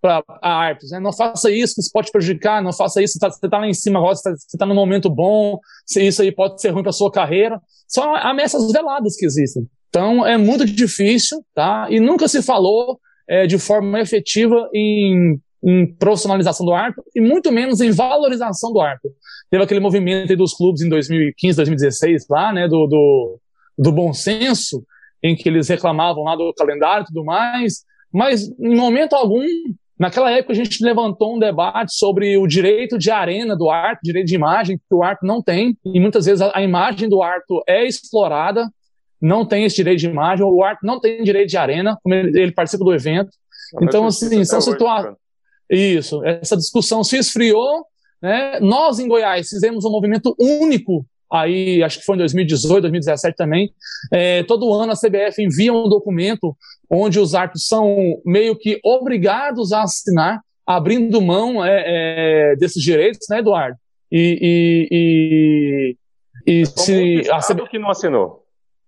para árbitros, né? Não faça isso, que isso pode prejudicar, não faça isso, você está tá lá em cima agora, você está tá num momento bom, se isso aí pode ser ruim para sua carreira. São ameaças veladas que existem. Então é muito difícil, tá? E nunca se falou é, de forma efetiva em, em, profissionalização do árbitro e muito menos em valorização do árbitro. Teve aquele movimento dos clubes em 2015, 2016 lá, né? Do, do, do bom senso, em que eles reclamavam lá do calendário e tudo mais, mas em momento algum Naquela época, a gente levantou um debate sobre o direito de arena do árbitro, direito de imagem, que o árbitro não tem, e muitas vezes a, a imagem do árbitro é explorada, não tem esse direito de imagem, o árbitro não tem direito de arena, como ele, ele participa do evento. Não, então, assim, são situações. Isso, essa discussão se esfriou. Né? Nós, em Goiás, fizemos um movimento único aí acho que foi em 2018, 2017 também. É, todo ano a CBF envia um documento onde os árbitros são meio que obrigados a assinar, abrindo mão é, é, desses direitos, né, Eduardo? E, e, e, e se a CBF que não assinou.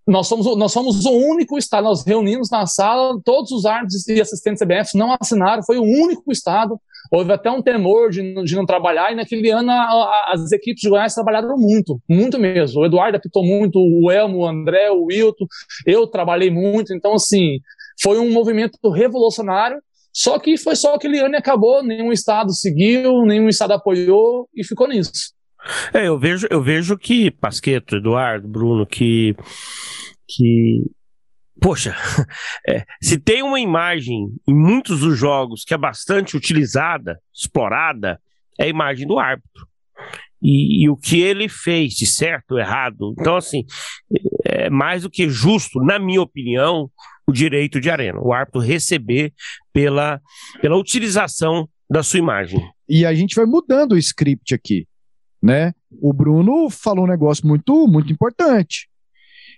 Nós somos, nós somos o único estado, nós reunimos na sala, todos os árbitros e assistentes CBF não assinaram, foi o único estado houve até um temor de, de não trabalhar, e naquele ano a, a, as equipes de Goiás trabalharam muito, muito mesmo. O Eduardo apitou muito, o Elmo, o André, o Wilton, eu trabalhei muito, então, assim, foi um movimento revolucionário, só que foi só aquele ano e acabou, nenhum estado seguiu, nenhum estado apoiou, e ficou nisso. É, eu vejo, eu vejo que, Pasqueto, Eduardo, Bruno, que, que Poxa, é, se tem uma imagem em muitos dos jogos que é bastante utilizada, explorada, é a imagem do árbitro. E, e, o que ele fez de certo ou errado. Então, assim, é mais do que justo, na minha opinião, o direito de arena. O árbitro receber pela, pela utilização da sua imagem. E a gente vai mudando o script aqui, né? O Bruno falou um negócio muito, muito importante.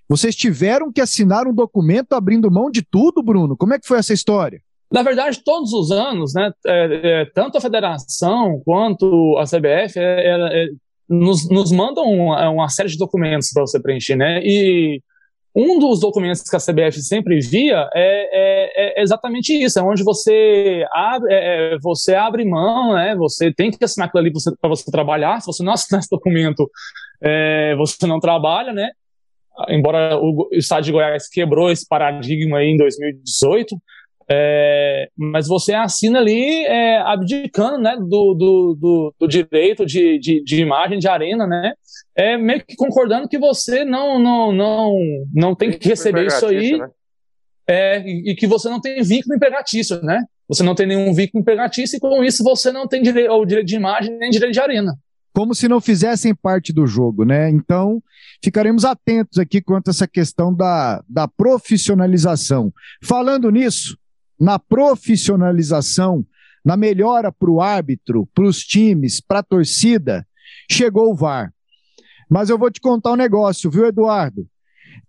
Vocês tiveram que assinar um documento abrindo mão de tudo, Bruno? Como é que foi essa história? Na verdade, todos os anos, né, é, é, tanto a federação quanto a CBF é, é, é, nos, nos, mandam uma, uma, série de documentos para você preencher, né? E um dos documentos que a CBF sempre via é, é exatamente isso, é onde você abre, você abre mão, né? Você tem que assinar aquilo ali para você, trabalhar. Se você não assinar esse documento, você não trabalha, né? embora o estado de Goiás quebrou esse paradigma aí em 2018, é, mas você assina ali é, abdicando né, do, do, do, do direito de, de, de, imagem de arena, né? É, meio que concordando que você não não não, não tem que receber isso aí. Né? É, e, e, que você não tem vínculo empregatício, né? Você não tem nenhum vínculo empregatício e com isso você não tem direito, o direito de imagem nem direito de arena como se não fizessem parte do jogo, né? Então, ficaremos atentos aqui quanto a essa questão da, da profissionalização. Falando nisso, na profissionalização, na melhora para o árbitro, para os times, para a torcida, chegou o VAR. Mas eu vou te contar um negócio, viu, Eduardo?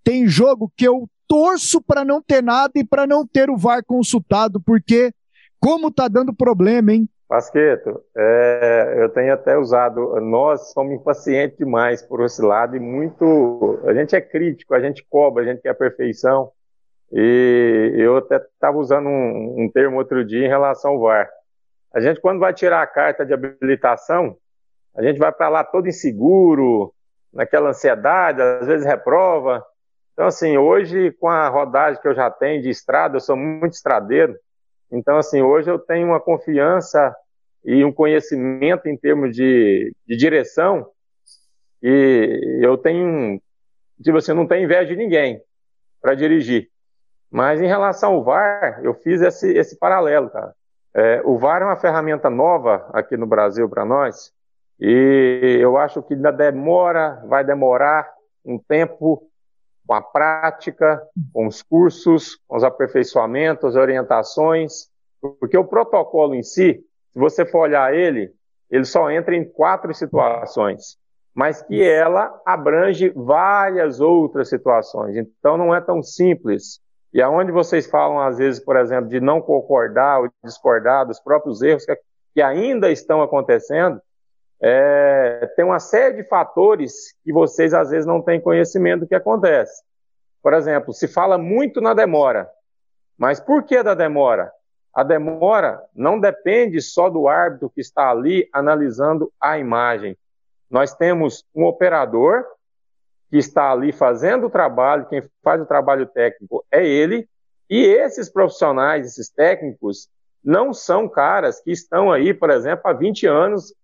Tem jogo que eu torço para não ter nada e para não ter o VAR consultado, porque como tá dando problema, hein? Pasqueto, é, eu tenho até usado, nós somos impacientes demais por esse lado e muito, a gente é crítico, a gente cobra, a gente quer perfeição e eu até estava usando um, um, termo outro dia em relação ao VAR. A gente quando vai tirar a carta de habilitação, a gente vai para lá todo inseguro, naquela ansiedade, às vezes reprova. Então assim, hoje com a rodagem que eu já tenho de estrada, eu sou muito estradeiro, então, assim, hoje eu tenho uma confiança e um conhecimento em termos de, de direção e eu tenho, tipo assim, não tenho inveja de ninguém para dirigir. Mas em relação ao VAR, eu fiz esse, esse paralelo, cara. É, o VAR é uma ferramenta nova aqui no Brasil para nós e eu acho que ainda demora, vai demorar um tempo com a prática, com os cursos, com os aperfeiçoamentos, orientações, porque o protocolo em si, se você for olhar ele, ele só entra em quatro situações. mas que ela abrange várias outras situações. Então não é tão simples. E aonde vocês falam, às vezes, por exemplo, de não concordar ou discordar dos próprios erros que, que ainda estão acontecendo, é, tem uma série de fatores que vocês, às vezes, não têm conhecimento do que acontece. Por exemplo, se fala muito na demora. Mas por que da demora? A demora não depende só do árbitro que está ali analisando a imagem. Nós temos um operador que está ali fazendo o trabalho, quem faz o trabalho técnico é ele, e esses profissionais, esses técnicos, não são caras que estão aí, por exemplo, há 20 anos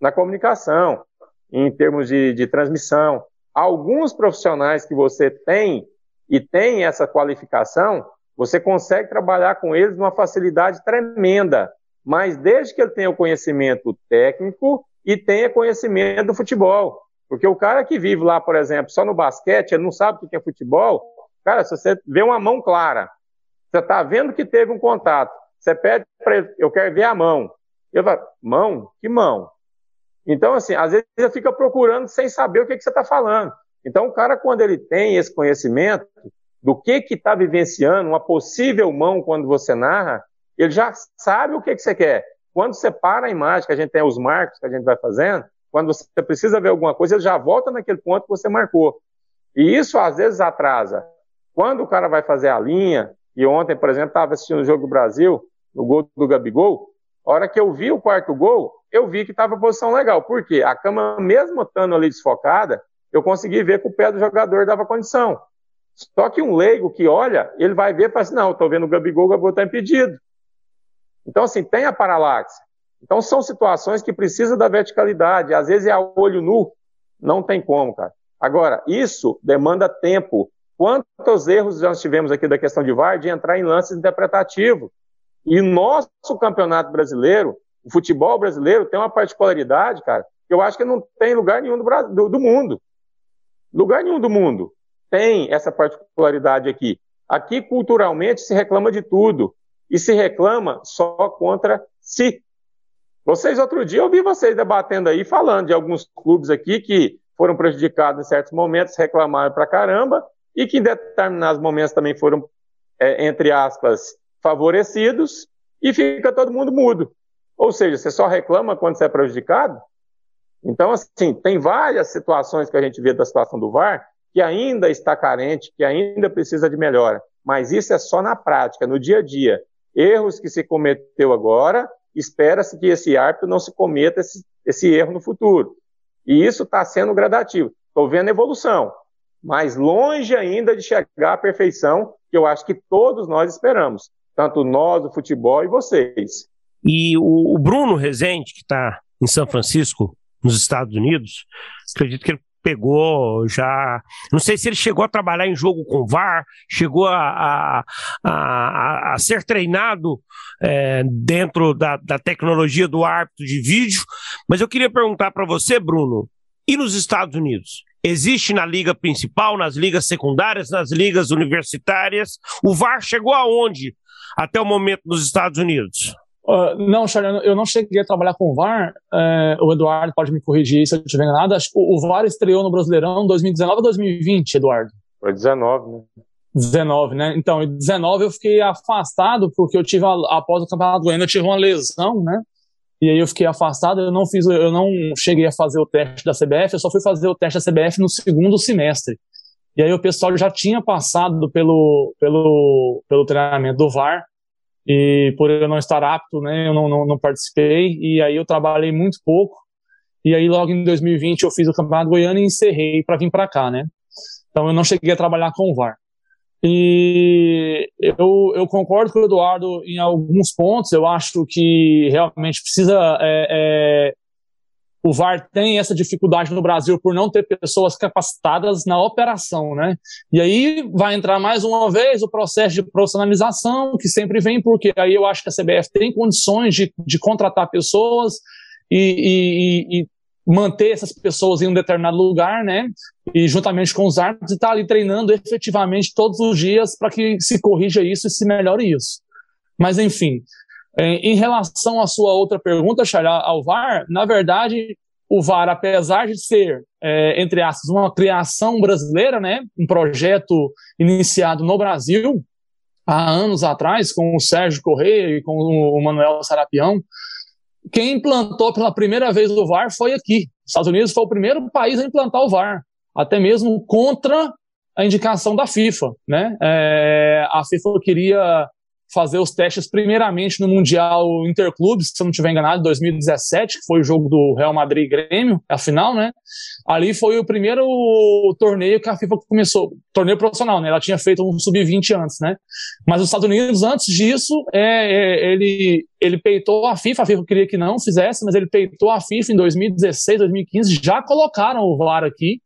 na comunicação, em termos de, de transmissão. Alguns profissionais que você tem e tem essa qualificação, você consegue trabalhar com eles numa facilidade tremenda, mas desde que ele tenha o conhecimento técnico e tenha conhecimento do futebol. Porque o cara que vive lá, por exemplo, só no basquete, ele não sabe o que é futebol. Cara, se você vê uma mão clara, você está vendo que teve um contato, você pede para ele, eu quero ver a mão. Ele fala, mão? Que mão? Então, assim, às vezes ele fica procurando sem saber o que, que você está falando. Então, o cara, quando ele tem esse conhecimento do que que está vivenciando, uma possível mão quando você narra, ele já sabe o que, que você quer. Quando você para a imagem, que a gente tem os marcos que a gente vai fazendo, quando você precisa ver alguma coisa, ele já volta naquele ponto que você marcou. E isso às vezes atrasa. Quando o cara vai fazer a linha, e ontem, por exemplo, estava assistindo o jogo do Brasil, no gol do Gabigol, a hora que eu vi o quarto gol, eu vi que estava posição legal. Por quê? A cama, mesmo estando ali desfocada, eu consegui ver que o pé do jogador dava condição. Só que um leigo que olha, ele vai ver e fala assim, não, estou vendo o Gabigol, o Gabigol está impedido. Então, assim, tem a paralaxe. Então são situações que precisam da verticalidade, às vezes é a olho nu, não tem como, cara. Agora, isso demanda tempo. Quantos erros nós tivemos aqui da questão de VAR de entrar em lances interpretativos? E nosso campeonato brasileiro, o futebol brasileiro, tem uma particularidade, cara, que eu acho que não tem lugar nenhum do, do, do mundo. Lugar nenhum do mundo tem essa particularidade aqui. Aqui, culturalmente, se reclama de tudo. E se reclama só contra si. Vocês, outro dia, eu vi vocês debatendo aí, falando de alguns clubes aqui que foram prejudicados em certos momentos, reclamaram pra caramba, e que em determinados momentos também foram, é, entre aspas, favorecidos, e fica todo mundo mudo. Ou seja, você só reclama quando você é prejudicado? Então, assim, tem várias situações que a gente vê da situação do VAR que ainda está carente, que ainda precisa de melhora. Mas isso é só na prática, no dia a dia. Erros que se cometeu agora, espera-se que esse árbitro não se cometa esse, esse erro no futuro. E isso está sendo gradativo. Estou vendo evolução, mas longe ainda de chegar à perfeição que eu acho que todos nós esperamos. Tanto nós, o futebol, e vocês. E o, o Bruno Rezende, que está em São Francisco, nos Estados Unidos, acredito que ele pegou já. Não sei se ele chegou a trabalhar em jogo com VAR, chegou a, a, a, a ser treinado é, dentro da, da tecnologia do árbitro de vídeo, mas eu queria perguntar para você, Bruno, e nos Estados Unidos? Existe na liga principal, nas ligas secundárias, nas ligas universitárias? O VAR chegou aonde até o momento nos Estados Unidos? Uh, não, Charlie, eu não cheguei a trabalhar com o VAR. É, o Eduardo pode me corrigir se eu estiver enganado. Acho que o VAR estreou no Brasileirão 2019 ou 2020, Eduardo? Foi 19, né? 19, né? Então, em 19 eu fiquei afastado porque eu tive, após o Campeonato Goiano, eu tive uma lesão, né? E aí eu fiquei afastado, eu não fiz, eu não cheguei a fazer o teste da CBF, eu só fui fazer o teste da CBF no segundo semestre. E aí o pessoal já tinha passado pelo, pelo, pelo treinamento do VAR, e por eu não estar apto, né, eu não, não, não, participei, e aí eu trabalhei muito pouco, e aí logo em 2020 eu fiz o Campeonato Goiano e encerrei para vir para cá, né. Então eu não cheguei a trabalhar com o VAR. E eu, eu concordo com o Eduardo em alguns pontos, eu acho que realmente precisa é, é, o VAR tem essa dificuldade no Brasil por não ter pessoas capacitadas na operação, né? E aí vai entrar mais uma vez o processo de profissionalização, que sempre vem, porque aí eu acho que a CBF tem condições de, de contratar pessoas e, e, e manter essas pessoas em um determinado lugar, né? E juntamente com os árbitros, estar tá ali treinando efetivamente todos os dias para que se corrija isso e se melhore isso. Mas, enfim, em relação à sua outra pergunta, Charles, ao VAR, na verdade, o VAR, apesar de ser, é, entre aspas, uma criação brasileira, né, um projeto iniciado no Brasil há anos atrás, com o Sérgio Correia e com o Manuel Sarapião, quem implantou pela primeira vez o VAR foi aqui. Os Estados Unidos foi o primeiro país a implantar o VAR, até mesmo contra a indicação da FIFA. Né? É, a FIFA queria fazer os testes primeiramente no Mundial Interclubes, se eu não estiver enganado, 2017, que foi o jogo do Real Madrid Grêmio, a final, né? Ali foi o primeiro torneio que a FIFA começou, torneio profissional, né? Ela tinha feito um sub-20 antes, né? Mas os Estados Unidos, antes disso, é, é, ele, ele peitou a FIFA, a FIFA queria que não fizesse, mas ele peitou a FIFA em 2016, 2015, já colocaram o VAR aqui,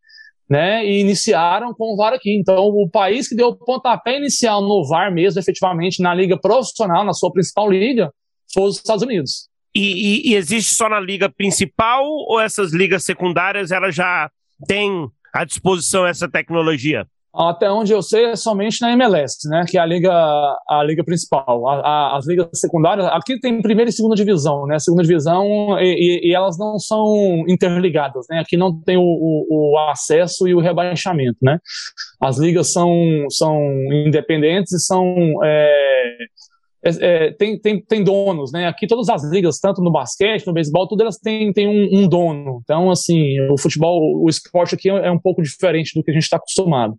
né, e iniciaram com o VAR aqui. Então, o país que deu o pontapé inicial no VAR mesmo, efetivamente, na liga profissional, na sua principal liga, foi os Estados Unidos. E, e, e existe só na liga principal ou essas ligas secundárias elas já têm à disposição essa tecnologia? Até onde eu sei, é somente na MLS, né, que é a liga, a liga principal. A, a, as ligas secundárias, aqui tem primeira e segunda divisão, né, segunda divisão, e, e elas não são interligadas, né, aqui não tem o, o, o, acesso e o rebaixamento, né. As ligas são, são independentes e são é, é, é, tem, tem, tem donos, né? Aqui todas as ligas, tanto no basquete, no beisebol, tudo elas têm, têm um, um, dono. Então, assim, o futebol, o esporte aqui é um pouco diferente do que a gente está acostumado.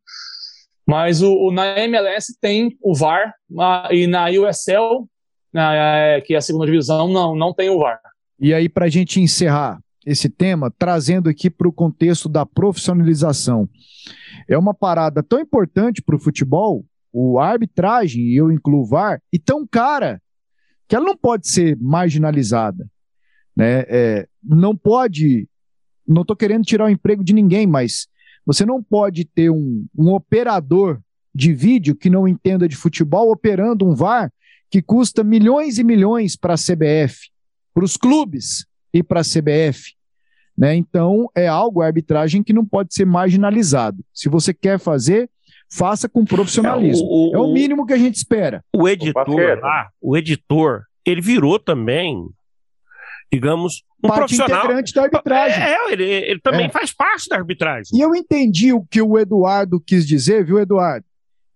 Mas o, o, na MLS tem o VAR a, e na USL, na, é, que é a segunda divisão, não, não tem o VAR. E aí, para a gente encerrar esse tema, trazendo aqui para o contexto da profissionalização. É uma parada tão importante para o futebol, o arbitragem, e eu incluo o VAR, e tão cara, que ela não pode ser marginalizada. Né? É, não pode. Não estou querendo tirar o emprego de ninguém, mas você não pode ter um, um operador de vídeo que não entenda de futebol operando um VAR que custa milhões e milhões para a CBF, para os clubes e para a CBF. Né? Então, é algo, a arbitragem, que não pode ser marginalizado. Se você quer fazer, faça com profissionalismo. É o, o, é o mínimo que a gente espera. O editor lá, o editor, ele virou também digamos, um parte profissional. integrante da arbitragem. É, é ele, ele também é. faz parte da arbitragem. E eu entendi o que o Eduardo quis dizer, viu, Eduardo?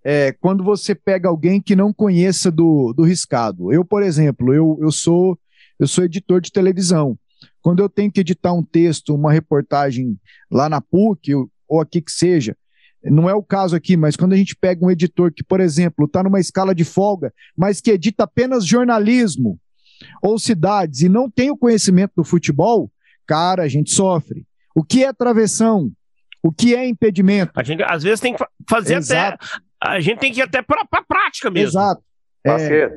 É, quando você pega alguém que não conheça do, do riscado. Eu, por exemplo, eu, eu sou eu sou editor de televisão. Quando eu tenho que editar um texto, uma reportagem lá na PUC ou, ou aqui que seja, não é o caso aqui, mas quando a gente pega um editor que, por exemplo, está numa escala de folga, mas que edita apenas jornalismo, ou cidades e não tem o conhecimento do futebol, cara, a gente sofre. O que é travessão? O que é impedimento? A gente às vezes tem que fazer Exato. até. A gente tem que ir até para a prática mesmo. Exato. É,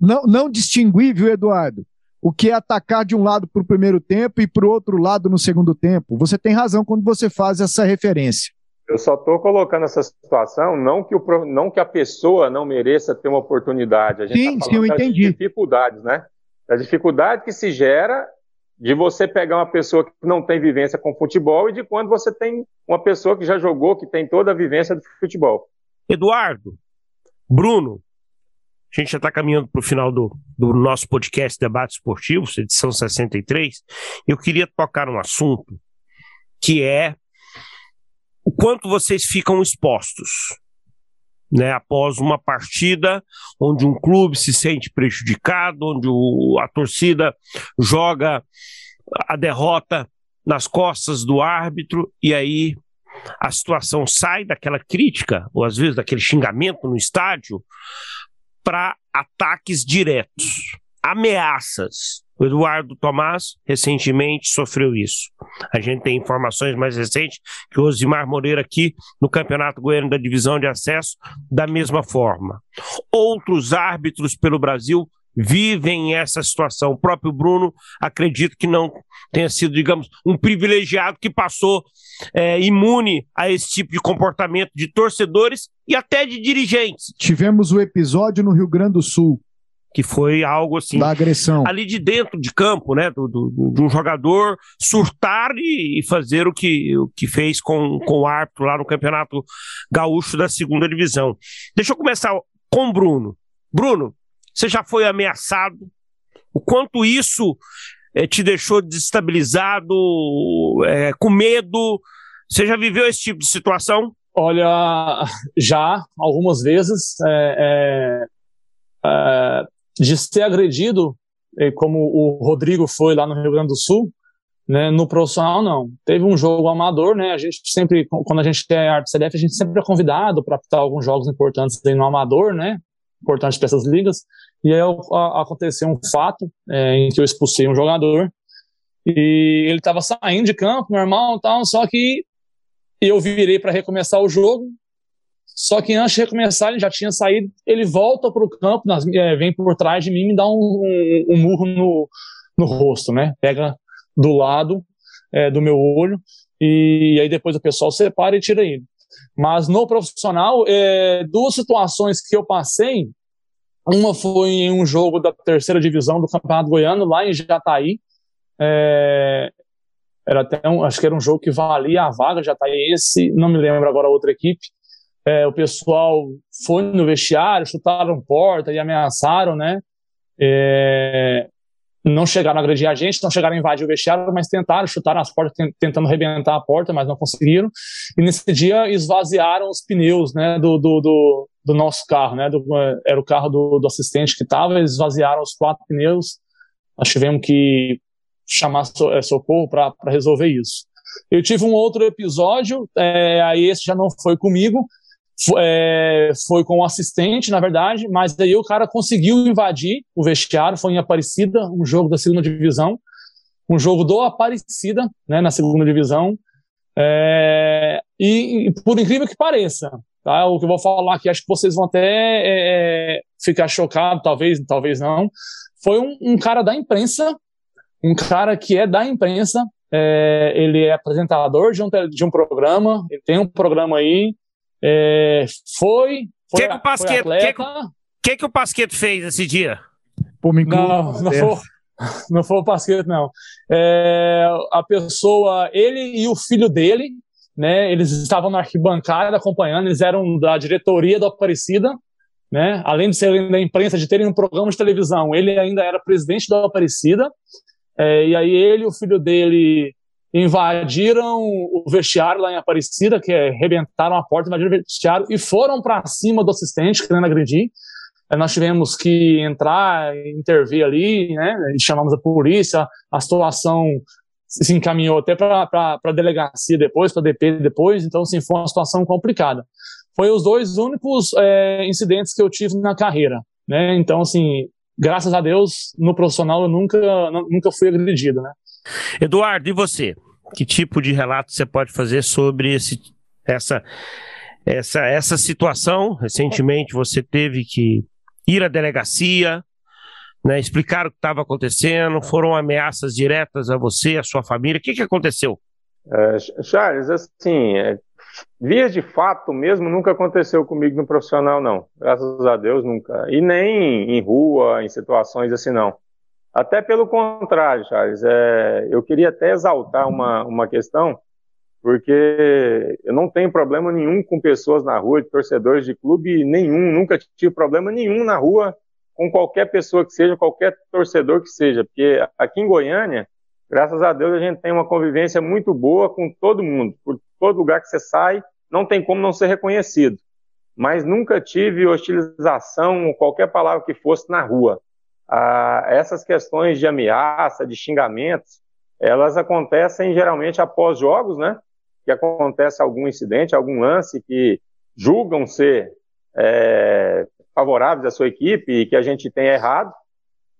não, não distinguir, viu, Eduardo? O que é atacar de um lado para o primeiro tempo e para o outro lado no segundo tempo. Você tem razão quando você faz essa referência. Eu só estou colocando essa situação, não que, o, não que a pessoa não mereça ter uma oportunidade. A gente sim, tá sim, eu entendi. dificuldades, né? A dificuldade que se gera de você pegar uma pessoa que não tem vivência com futebol e de quando você tem uma pessoa que já jogou, que tem toda a vivência do futebol. Eduardo, Bruno, a gente já está caminhando para o final do, do, nosso podcast Debates Esportivos, edição 63. Eu queria tocar um assunto que é o quanto vocês ficam expostos né, após uma partida onde um clube se sente prejudicado, onde o, a torcida joga a derrota nas costas do árbitro e aí a situação sai daquela crítica, ou às vezes daquele xingamento no estádio, para ataques diretos, ameaças. O Eduardo Tomás recentemente sofreu isso. A gente tem informações mais recentes que o Osimar Moreira aqui no Campeonato Goiano da Divisão de Acesso da mesma forma. Outros árbitros pelo Brasil vivem essa situação. O próprio Bruno acredito que não tenha sido, digamos, um privilegiado que passou é, imune a esse tipo de comportamento de torcedores e até de dirigentes. Tivemos o episódio no Rio Grande do Sul que foi algo assim. Da agressão. Ali de dentro de campo, né? Do, do, de um jogador surtar e, e, fazer o que, o que fez com, com o árbitro lá no Campeonato Gaúcho da segunda divisão. Deixa eu começar com o Bruno. Bruno, você já foi ameaçado? O quanto isso é, te deixou desestabilizado, é, com medo? Você já viveu esse tipo de situação? Olha, já algumas vezes é, é, de ser agredido, como o Rodrigo foi lá no Rio Grande do Sul, né, no profissional, não. Teve um jogo amador, né? A gente sempre, quando a gente é arte CDF, a gente sempre é convidado para apitar alguns jogos importantes no amador, né? Importantes para essas ligas. E aí aconteceu um fato é, em que eu expulsei um jogador e ele estava saindo de campo, normal, tal. Só que eu virei para recomeçar o jogo. Só que antes de recomeçar, ele já tinha saído. Ele volta para o campo, nas, é, vem por trás de mim e me dá um, um, um murro no, no rosto, né? Pega do lado é, do meu olho, e aí depois o pessoal separa e tira ele. Mas no profissional, é, duas situações que eu passei, uma foi em um jogo da terceira divisão do Campeonato Goiano, lá em Jataí, é, era até um, acho que era um jogo que valia a vaga, Jataí esse, não me lembro agora a outra equipe, é, o pessoal foi no vestiário, chutaram porta e ameaçaram, né, é, não chegaram a agredir a gente, não chegaram a invadir o vestiário, mas tentaram chutar as portas, tentando arrebentar a porta, mas não conseguiram. E nesse dia esvaziaram os pneus né, do, do, do, do nosso carro, né, do, era o carro do, do assistente que estava, eles esvaziaram os quatro pneus. Nós tivemos que chamar é, socorro para resolver isso. Eu tive um outro episódio, é, aí esse já não foi comigo, é, foi com o assistente, na verdade, mas daí o cara conseguiu invadir o vestiário, foi em Aparecida, um jogo da segunda divisão, um jogo do Aparecida, né, na segunda divisão, é, e, e, por incrível que pareça, tá, o que eu vou falar aqui, acho que vocês vão até é, ficar chocados, talvez, talvez não, foi um, um, cara da imprensa, um cara que é da imprensa, é, ele é apresentador de um, de um programa, ele tem um programa aí, é, foi. Foi, que que o Pasqueto, que, que, que, o Pasqueto fez esse dia? Pô, me não, não foi, não foi o Pasqueto, não. É, a pessoa, ele e o filho dele, né, eles estavam na arquibancada acompanhando, eles eram da diretoria do Aparecida, né, além de serem da imprensa, de terem um programa de televisão, ele ainda era presidente da Aparecida, é, e aí ele e o filho dele invadiram o vestiário lá em Aparecida, que é, rebentaram a porta, invadiram o vestiário e foram para cima do assistente, querendo agredir. Nós tivemos que entrar, intervir ali, né? Chamamos a polícia, a situação se encaminhou até para a delegacia depois, para a DP depois, então, assim, foi uma situação complicada. Foi os dois únicos é, incidentes que eu tive na carreira, né? Então, assim, graças a Deus, no profissional eu nunca, nunca fui agredido, né? Eduardo, e você? Que tipo de relato você pode fazer sobre esse, essa, essa, essa situação? Recentemente você teve que ir à delegacia, né, explicar o que estava acontecendo, foram ameaças diretas a você, a sua família. O que, que aconteceu? É, Charles, assim, é, via de fato mesmo nunca aconteceu comigo no profissional, não. Graças a Deus, nunca. E nem em rua, em situações assim, não. Até pelo contrário, Charles, é, eu queria até exaltar uma, uma questão, porque eu não tenho problema nenhum com pessoas na rua, de torcedores de clube nenhum, nunca tive problema nenhum na rua com qualquer pessoa que seja, qualquer torcedor que seja, porque aqui em Goiânia, graças a Deus, a gente tem uma convivência muito boa com todo mundo, por todo lugar que você sai, não tem como não ser reconhecido. Mas nunca tive hostilização ou qualquer palavra que fosse na rua ah, essas questões de ameaça, de xingamentos, elas acontecem geralmente após jogos, né? Que acontece algum incidente, algum lance que julgam ser é, favoráveis à sua equipe e que a gente tem errado,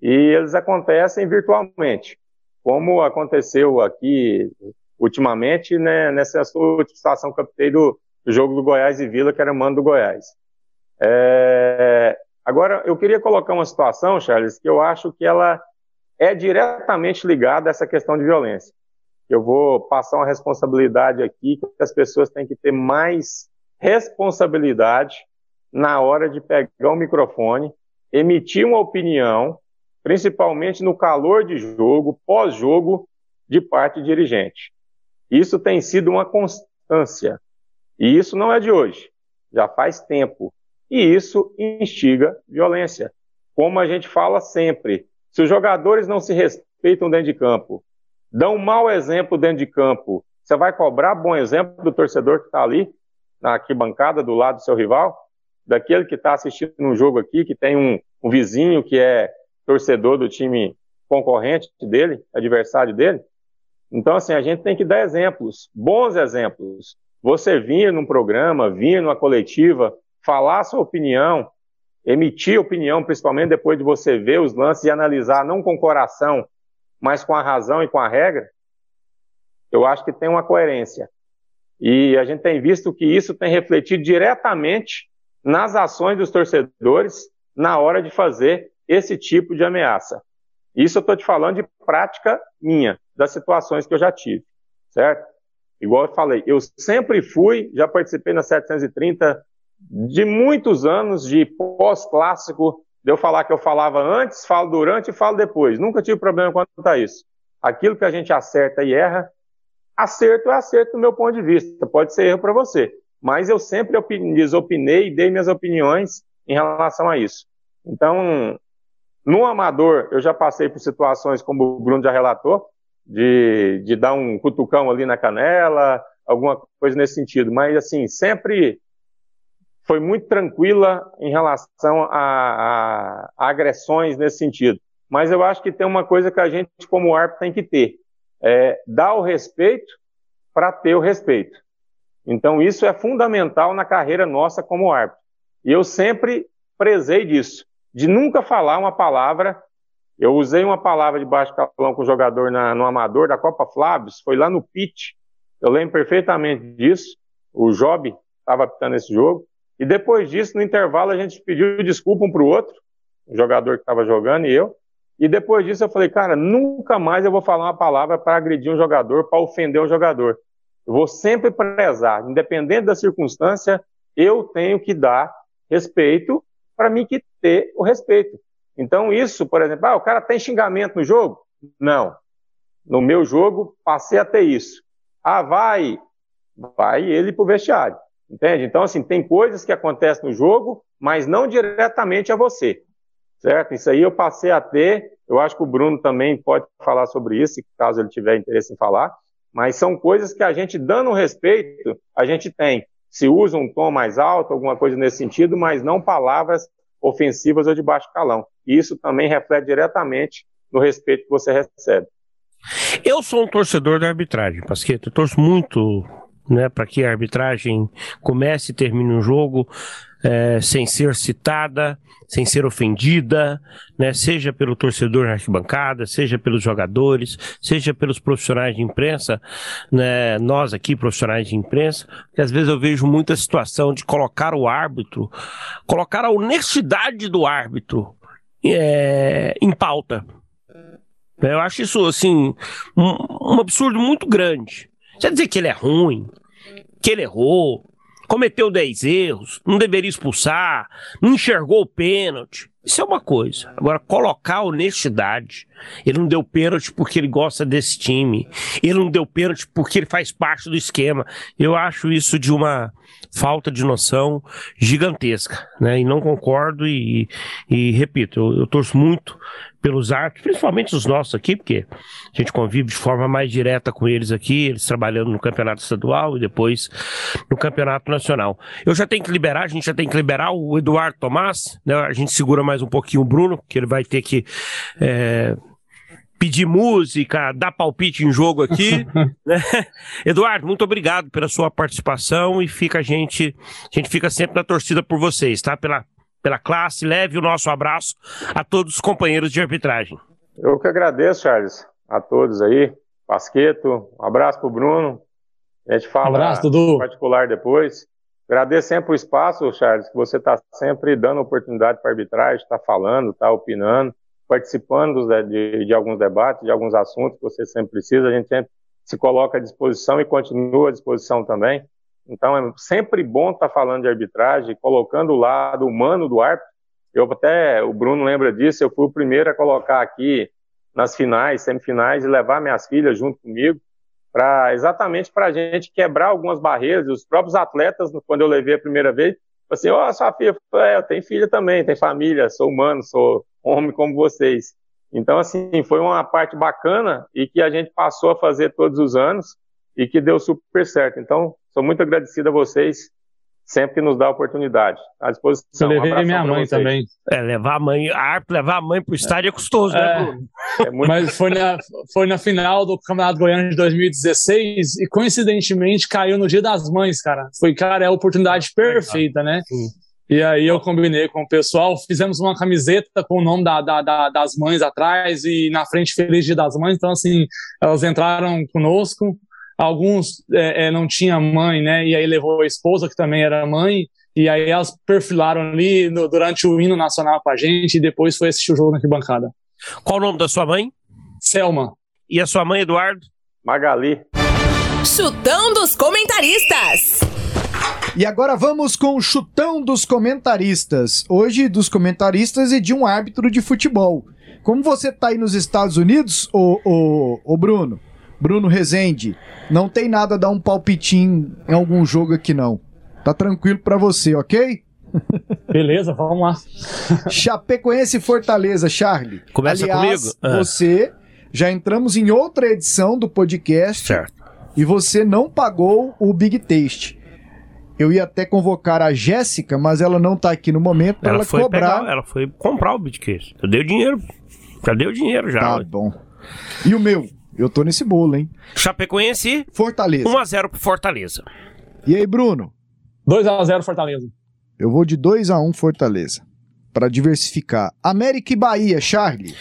e eles acontecem virtualmente, como aconteceu aqui ultimamente, né, nessa situação que eu do, do jogo do Goiás e Vila, que era mando do Goiás. É, Agora, eu queria colocar uma situação, Charles, que eu acho que ela é diretamente ligada a essa questão de violência. Eu vou passar uma responsabilidade aqui que as pessoas têm que ter mais responsabilidade na hora de pegar o microfone, emitir uma opinião, principalmente no calor de jogo, pós-jogo, de parte dirigente. Isso tem sido uma constância. E isso não é de hoje. Já faz tempo e isso instiga violência. Como a gente fala sempre, se os jogadores não se respeitam dentro de campo, dão um mau exemplo dentro de campo, você vai cobrar bom exemplo do torcedor que está ali, na arquibancada, do lado do seu rival? Daquele que está assistindo um jogo aqui, que tem um, um vizinho que é torcedor do time concorrente dele, adversário dele? Então, assim, a gente tem que dar exemplos, bons exemplos. Você vir num programa, vir numa coletiva, falar sua opinião, emitir opinião, principalmente depois de você ver os lances e analisar não com o coração, mas com a razão e com a regra, eu acho que tem uma coerência. E a gente tem visto que isso tem refletido diretamente nas ações dos torcedores na hora de fazer esse tipo de ameaça. Isso eu estou te falando de prática minha, das situações que eu já tive, certo? Igual eu falei, eu sempre fui, já participei na 730 de muitos anos de pós-clássico, de eu falar que eu falava antes, falo durante e falo depois. Nunca tive problema quanto a isso. Aquilo que a gente acerta e erra, acerto é acerto do meu ponto de vista. Pode ser erro para você. Mas eu sempre desopinei e dei minhas opiniões em relação a isso. Então, no amador, eu já passei por situações, como o Bruno já relatou, de, de dar um cutucão ali na canela, alguma coisa nesse sentido. Mas, assim, sempre foi muito tranquila em relação a, a, a, agressões nesse sentido. Mas eu acho que tem uma coisa que a gente, como árbitro, tem que ter: é dar o respeito para ter o respeito. Então, isso é fundamental na carreira nossa como árbitro. E eu sempre prezei disso, de nunca falar uma palavra. Eu usei uma palavra de baixo calão com o jogador na, no amador da Copa Flávios, foi lá no pitch. Eu lembro perfeitamente disso. O Job estava apitando esse jogo. E depois disso, no intervalo, a gente pediu desculpa um para o outro, o jogador que estava jogando e eu. E depois disso eu falei, cara, nunca mais eu vou falar uma palavra para agredir um jogador, para ofender um jogador. Eu vou sempre prezar, independente da circunstância, eu tenho que dar respeito para mim que ter o respeito. Então isso, por exemplo, ah, o cara tem xingamento no jogo? Não. No meu jogo, passei a ter isso. Ah, vai, vai ele para o vestiário. Entende? Então, assim, tem coisas que acontecem no jogo, mas não diretamente a você. Certo? Isso aí eu passei a ter. Eu acho que o Bruno também pode falar sobre isso, caso ele tiver interesse em falar. Mas são coisas que a gente, dando respeito, a gente tem. Se usa um tom mais alto, alguma coisa nesse sentido, mas não palavras ofensivas ou de baixo calão. E isso também reflete diretamente no respeito que você recebe. Eu sou um torcedor da arbitragem, Pasqueta. Eu torço muito né, para que a arbitragem comece e termine um jogo é, sem ser citada, sem ser ofendida, né, seja pelo torcedor na arquibancada, seja pelos jogadores, seja pelos profissionais de imprensa, né, nós aqui, profissionais de imprensa, que às vezes eu vejo muita situação de colocar o árbitro, colocar a honestidade do árbitro é, em pauta. Eu acho isso, assim, um, um absurdo muito grande. Quer dizer que ele é ruim, que ele errou, cometeu 10 erros, não deveria expulsar, não enxergou o pênalti. Isso é uma coisa. Agora, colocar honestidade. Ele não deu pênalti porque ele gosta desse time. Ele não deu pênalti porque ele faz parte do esquema. Eu acho isso de uma falta de noção gigantesca, né? E não concordo e, e repito, eu, eu torço muito pelos árbitros, principalmente os nossos aqui, porque a gente convive de forma mais direta com eles aqui, eles trabalhando no campeonato estadual e depois no campeonato nacional. Eu já tenho que liberar, a gente já tem que liberar o Eduardo Tomás, né? A gente segura mais um pouquinho o Bruno, que ele vai ter que é, pedir música, dar palpite em jogo aqui. né? Eduardo, muito obrigado pela sua participação e fica a gente, a gente fica sempre na torcida por vocês, tá? Pela, pela classe, leve o nosso abraço a todos os companheiros de arbitragem. Eu que agradeço, Charles, a todos aí. Pasqueto, um abraço pro Bruno. A gente fala abraço, Dudu. particular depois. Agradeço sempre o espaço, Charles, que você está sempre dando oportunidade para arbitragem, está falando, está opinando participando de, de, alguns debates, de alguns assuntos que você sempre precisa, a gente sempre se coloca à disposição e continua à disposição também. Então é sempre bom estar tá falando de arbitragem, colocando o lado humano do árbitro. Eu até, o Bruno lembra disso, eu fui o primeiro a colocar aqui nas finais, semifinais, e levar minhas filhas junto comigo, para exatamente para a gente quebrar algumas barreiras. Os próprios atletas, quando eu levei a primeira vez, assim, ó, oh, sua filha, é, eu tenho filha também, tem família, sou humano, sou homem como vocês. Então, assim, foi uma parte bacana e que a gente passou a fazer todos os anos e que deu super certo. Então, sou muito agradecido a vocês sempre que nos dá a oportunidade. À disposição. Eu levei um minha mãe também. É, levar a mãe, a levar a mãe pro estádio é custoso, né, é, né, Bruno? É muito... Mas foi na, foi na final do Campeonato Goiano de 2016 e coincidentemente caiu no Dia das Mães, cara. Foi, cara, é a oportunidade perfeita, né? Sim. E aí eu combinei com o pessoal, fizemos uma camiseta com o nome da, da, da, das mães atrás e na frente Feliz Dia das Mães. Então, assim, elas entraram conosco. Alguns é, é, não tinham mãe, né? E aí levou a esposa, que também era mãe. E aí elas perfilaram ali no, durante o hino nacional com a gente e depois foi assistir o jogo na arquibancada. Qual o nome da sua mãe? Selma. E a sua mãe, Eduardo? Magali. Chutão dos comentaristas. E agora vamos com o chutão dos comentaristas. Hoje dos comentaristas e de um árbitro de futebol. Como você tá aí nos Estados Unidos, ô, ô, ô Bruno, Bruno Rezende, não tem nada a dar um palpitinho em algum jogo aqui não. Tá tranquilo para você, ok? Beleza, vamos lá. Chapecoense Fortaleza, Charlie. Começa Aliás, comigo? Ah. Você já entramos em outra edição do podcast. Certo. E você não pagou o Big Taste. Eu ia até convocar a Jéssica, mas ela não tá aqui no momento para ela, ela foi cobrar. Pegar, ela foi comprar o Bitcase. Eu dei o dinheiro. Já dei o dinheiro já. Tá bom. E o meu? Eu tô nesse bolo, hein? Chapecoense. Fortaleza. 1x0 pro Fortaleza. E aí, Bruno? 2x0 Fortaleza. Eu vou de 2x1 Fortaleza. Para diversificar. América e Bahia, Charlie.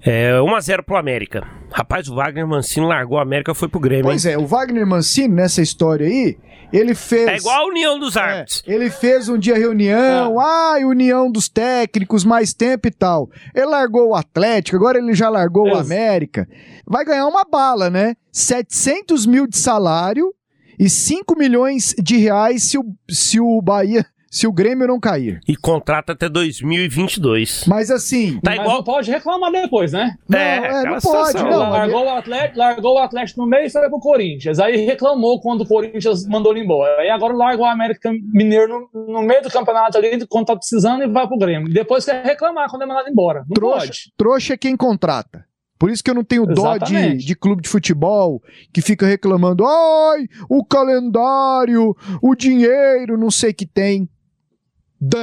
É 1x0 pro América. Rapaz, o Wagner Mancini largou a América e foi pro Grêmio. Pois hein? é, o Wagner Mancini, nessa história aí, ele fez. É igual a União dos Árbitros. É, ele fez um dia reunião, ah. ai, união dos técnicos, mais tempo e tal. Ele largou o Atlético, agora ele já largou o América. Vai ganhar uma bala, né? 700 mil de salário e 5 milhões de reais se o, se o Bahia se o Grêmio não cair. E contrata até 2022. Mas assim. Tá igual... Mas não pode reclamar depois, né? Não, é, é não pode. Não, largou, o Atlético, largou o Atlético no meio e foi pro Corinthians. Aí reclamou quando o Corinthians mandou ele embora. Aí agora larga o América Mineiro no, no, meio do campeonato ali, quando tá precisando, e vai pro Grêmio. Depois quer reclamar quando é mandado embora. Não trouxa, pode. trouxa é quem contrata. Por isso que eu não tenho dó de, de, clube de futebol que fica reclamando, ai, o calendário, o dinheiro, não sei que tem.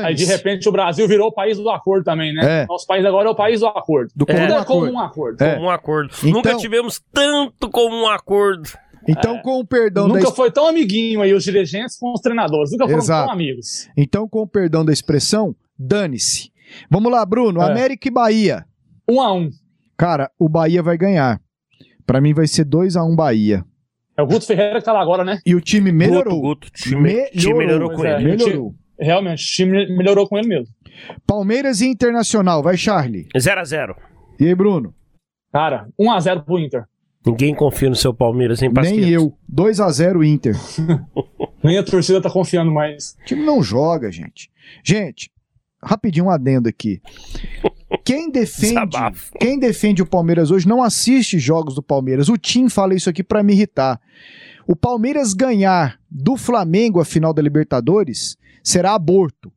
Aí de repente o Brasil virou o país do acordo também, né? É. Nosso país agora é o país do acordo. Do comum é, acordo. como um acordo. É. Como um acordo. Então, Nunca tivemos tanto como um acordo. Então, é. com o perdão Nunca da... foi tão amiguinho aí os dirigentes com os treinadores. Nunca foram Exato. tão amigos. Então, com o perdão da expressão, dane-se. Vamos lá, Bruno. É. América e Bahia. Um a um. Cara, o Bahia vai ganhar. Pra mim vai ser 2 a 1 um Bahia. É o Guto Ferreira que tá lá agora, né? E o time melhorou. Guto, Guto. Time, melhorou. Time melhorou com ele. Melhorou. Realmente, o time melhorou com ele mesmo. Palmeiras e Internacional, vai Charlie. 0x0. E aí, Bruno? Cara, 1x0 pro Inter. Ninguém confia no seu Palmeiras, hein, Pasqueto? Nem eu. 2x0 Inter. Nem a torcida tá confiando mais. O time não joga, gente. Gente, rapidinho um adendo aqui. Quem defende, quem defende o Palmeiras hoje não assiste jogos do Palmeiras. O Tim fala isso aqui para me irritar. O Palmeiras ganhar do Flamengo a final da Libertadores será aborto.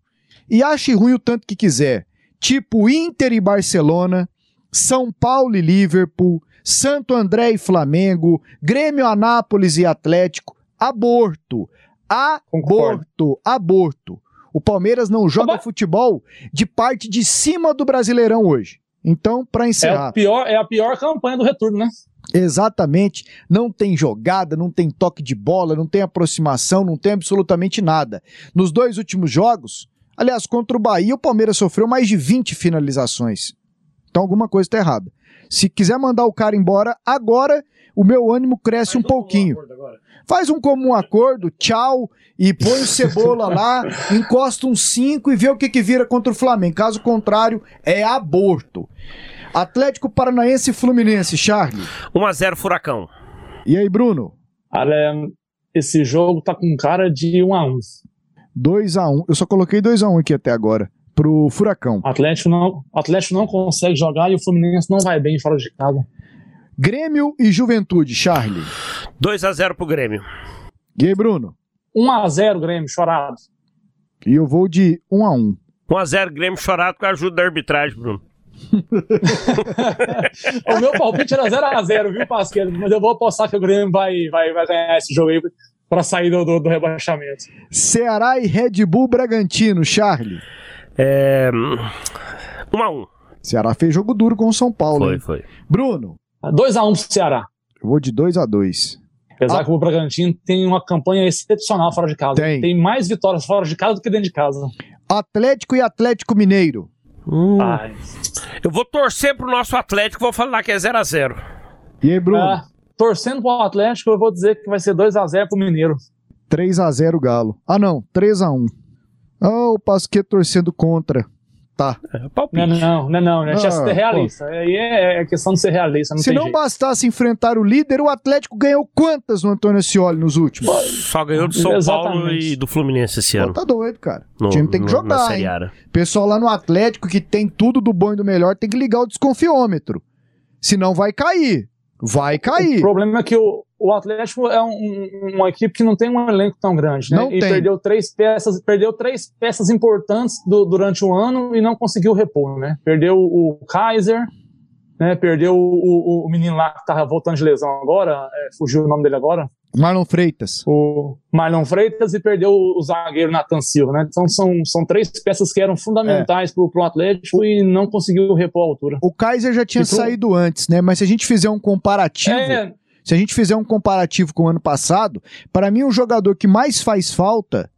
E ache ruim o tanto que quiser. Tipo Inter e Barcelona, São Paulo e Liverpool, Santo André e Flamengo, Grêmio, Anápolis e Atlético. Aborto. Aborto. Concordo. Aborto. O Palmeiras não joga futebol de parte de cima do Brasileirão hoje. Então, para encerrar. É, pior, é a pior campanha do retorno, né? Exatamente. Não tem jogada, não tem toque de bola, não tem aproximação, não tem absolutamente nada. Nos dois últimos jogos, aliás, contra o Bahia, o Palmeiras sofreu mais de 20 finalizações. Então alguma coisa está errada. Se quiser mandar o cara embora, agora o meu ânimo cresce um pouquinho. Faz um comum acordo, tchau, e põe o cebola lá, encosta um 5 e vê o que, que vira contra o Flamengo. Caso contrário, é aborto. Atlético Paranaense e Fluminense, Charlie. 1x0 Furacão. E aí, Bruno? Cara, esse jogo tá com cara de 1x1. 2x1. Eu só coloquei 2x1 aqui até agora. Pro Furacão. Atlético não, Atlético não consegue jogar e o Fluminense não vai bem fora de casa. Grêmio e Juventude, Charlie. 2x0 pro Grêmio. E aí, Bruno? 1x0 Grêmio, chorado. E eu vou de 1x1. 1x0 Grêmio chorado com a ajuda da arbitragem, Bruno. o meu palpite era 0x0, viu, Pasqueiro? Mas eu vou apostar que o Grêmio vai, vai, vai ganhar esse jogo aí para sair do, do, do, rebaixamento. Ceará e Red Bull Bragantino, Charlie. É. 1 um a 1 um. Ceará fez jogo duro com o São Paulo. Foi, hein? foi. Bruno. 2x1 um pro Ceará. Eu vou de 2 a 2 Apesar ah. que o Bragantino tem uma campanha excepcional fora de casa. Tem. tem mais vitórias fora de casa do que dentro de casa. Atlético e Atlético Mineiro. Hum. Eu vou torcer pro nosso Atlético, vou falar que é 0x0. E aí, Bruno? Ah, torcendo pro Atlético, eu vou dizer que vai ser 2x0 pro Mineiro. 3x0 Galo. Ah, não, 3x1. Oh, o Pasquet torcendo contra. Tá. É, não, não, não, não, né? Tinha ah, ser realista. Pô. Aí é, é, questão de ser realista. Não Se não jeito. bastasse enfrentar o líder, o Atlético ganhou quantas no Antônio Ascioli nos últimos? Só ganhou do São Exatamente. Paulo e do Fluminense esse ano. Pô, tá doido, cara. No, o time tem que no, jogar. Hein? Pessoal lá no Atlético que tem tudo do bom e do melhor tem que ligar o desconfiômetro. Senão vai cair. Vai cair. O problema é que o, o Atlético é um, uma equipe que não tem um elenco tão grande, né? Não e tem. perdeu três peças, perdeu três peças importantes do, durante o ano e não conseguiu repor, né? Perdeu o Kaiser, né? Perdeu o, o, o menino lá que tava voltando de lesão agora, é, fugiu o nome dele agora. Marlon Freitas. O Marlon Freitas e perdeu o zagueiro Nathan Silva, né? Então são, são três peças que eram fundamentais é. pro, pro Atlético e não conseguiu repor a altura. O Kaiser já tinha pro... saído antes, né? Mas se a gente fizer um comparativo. É, se a gente fizer um comparativo com o ano passado, para mim o jogador que mais faz falta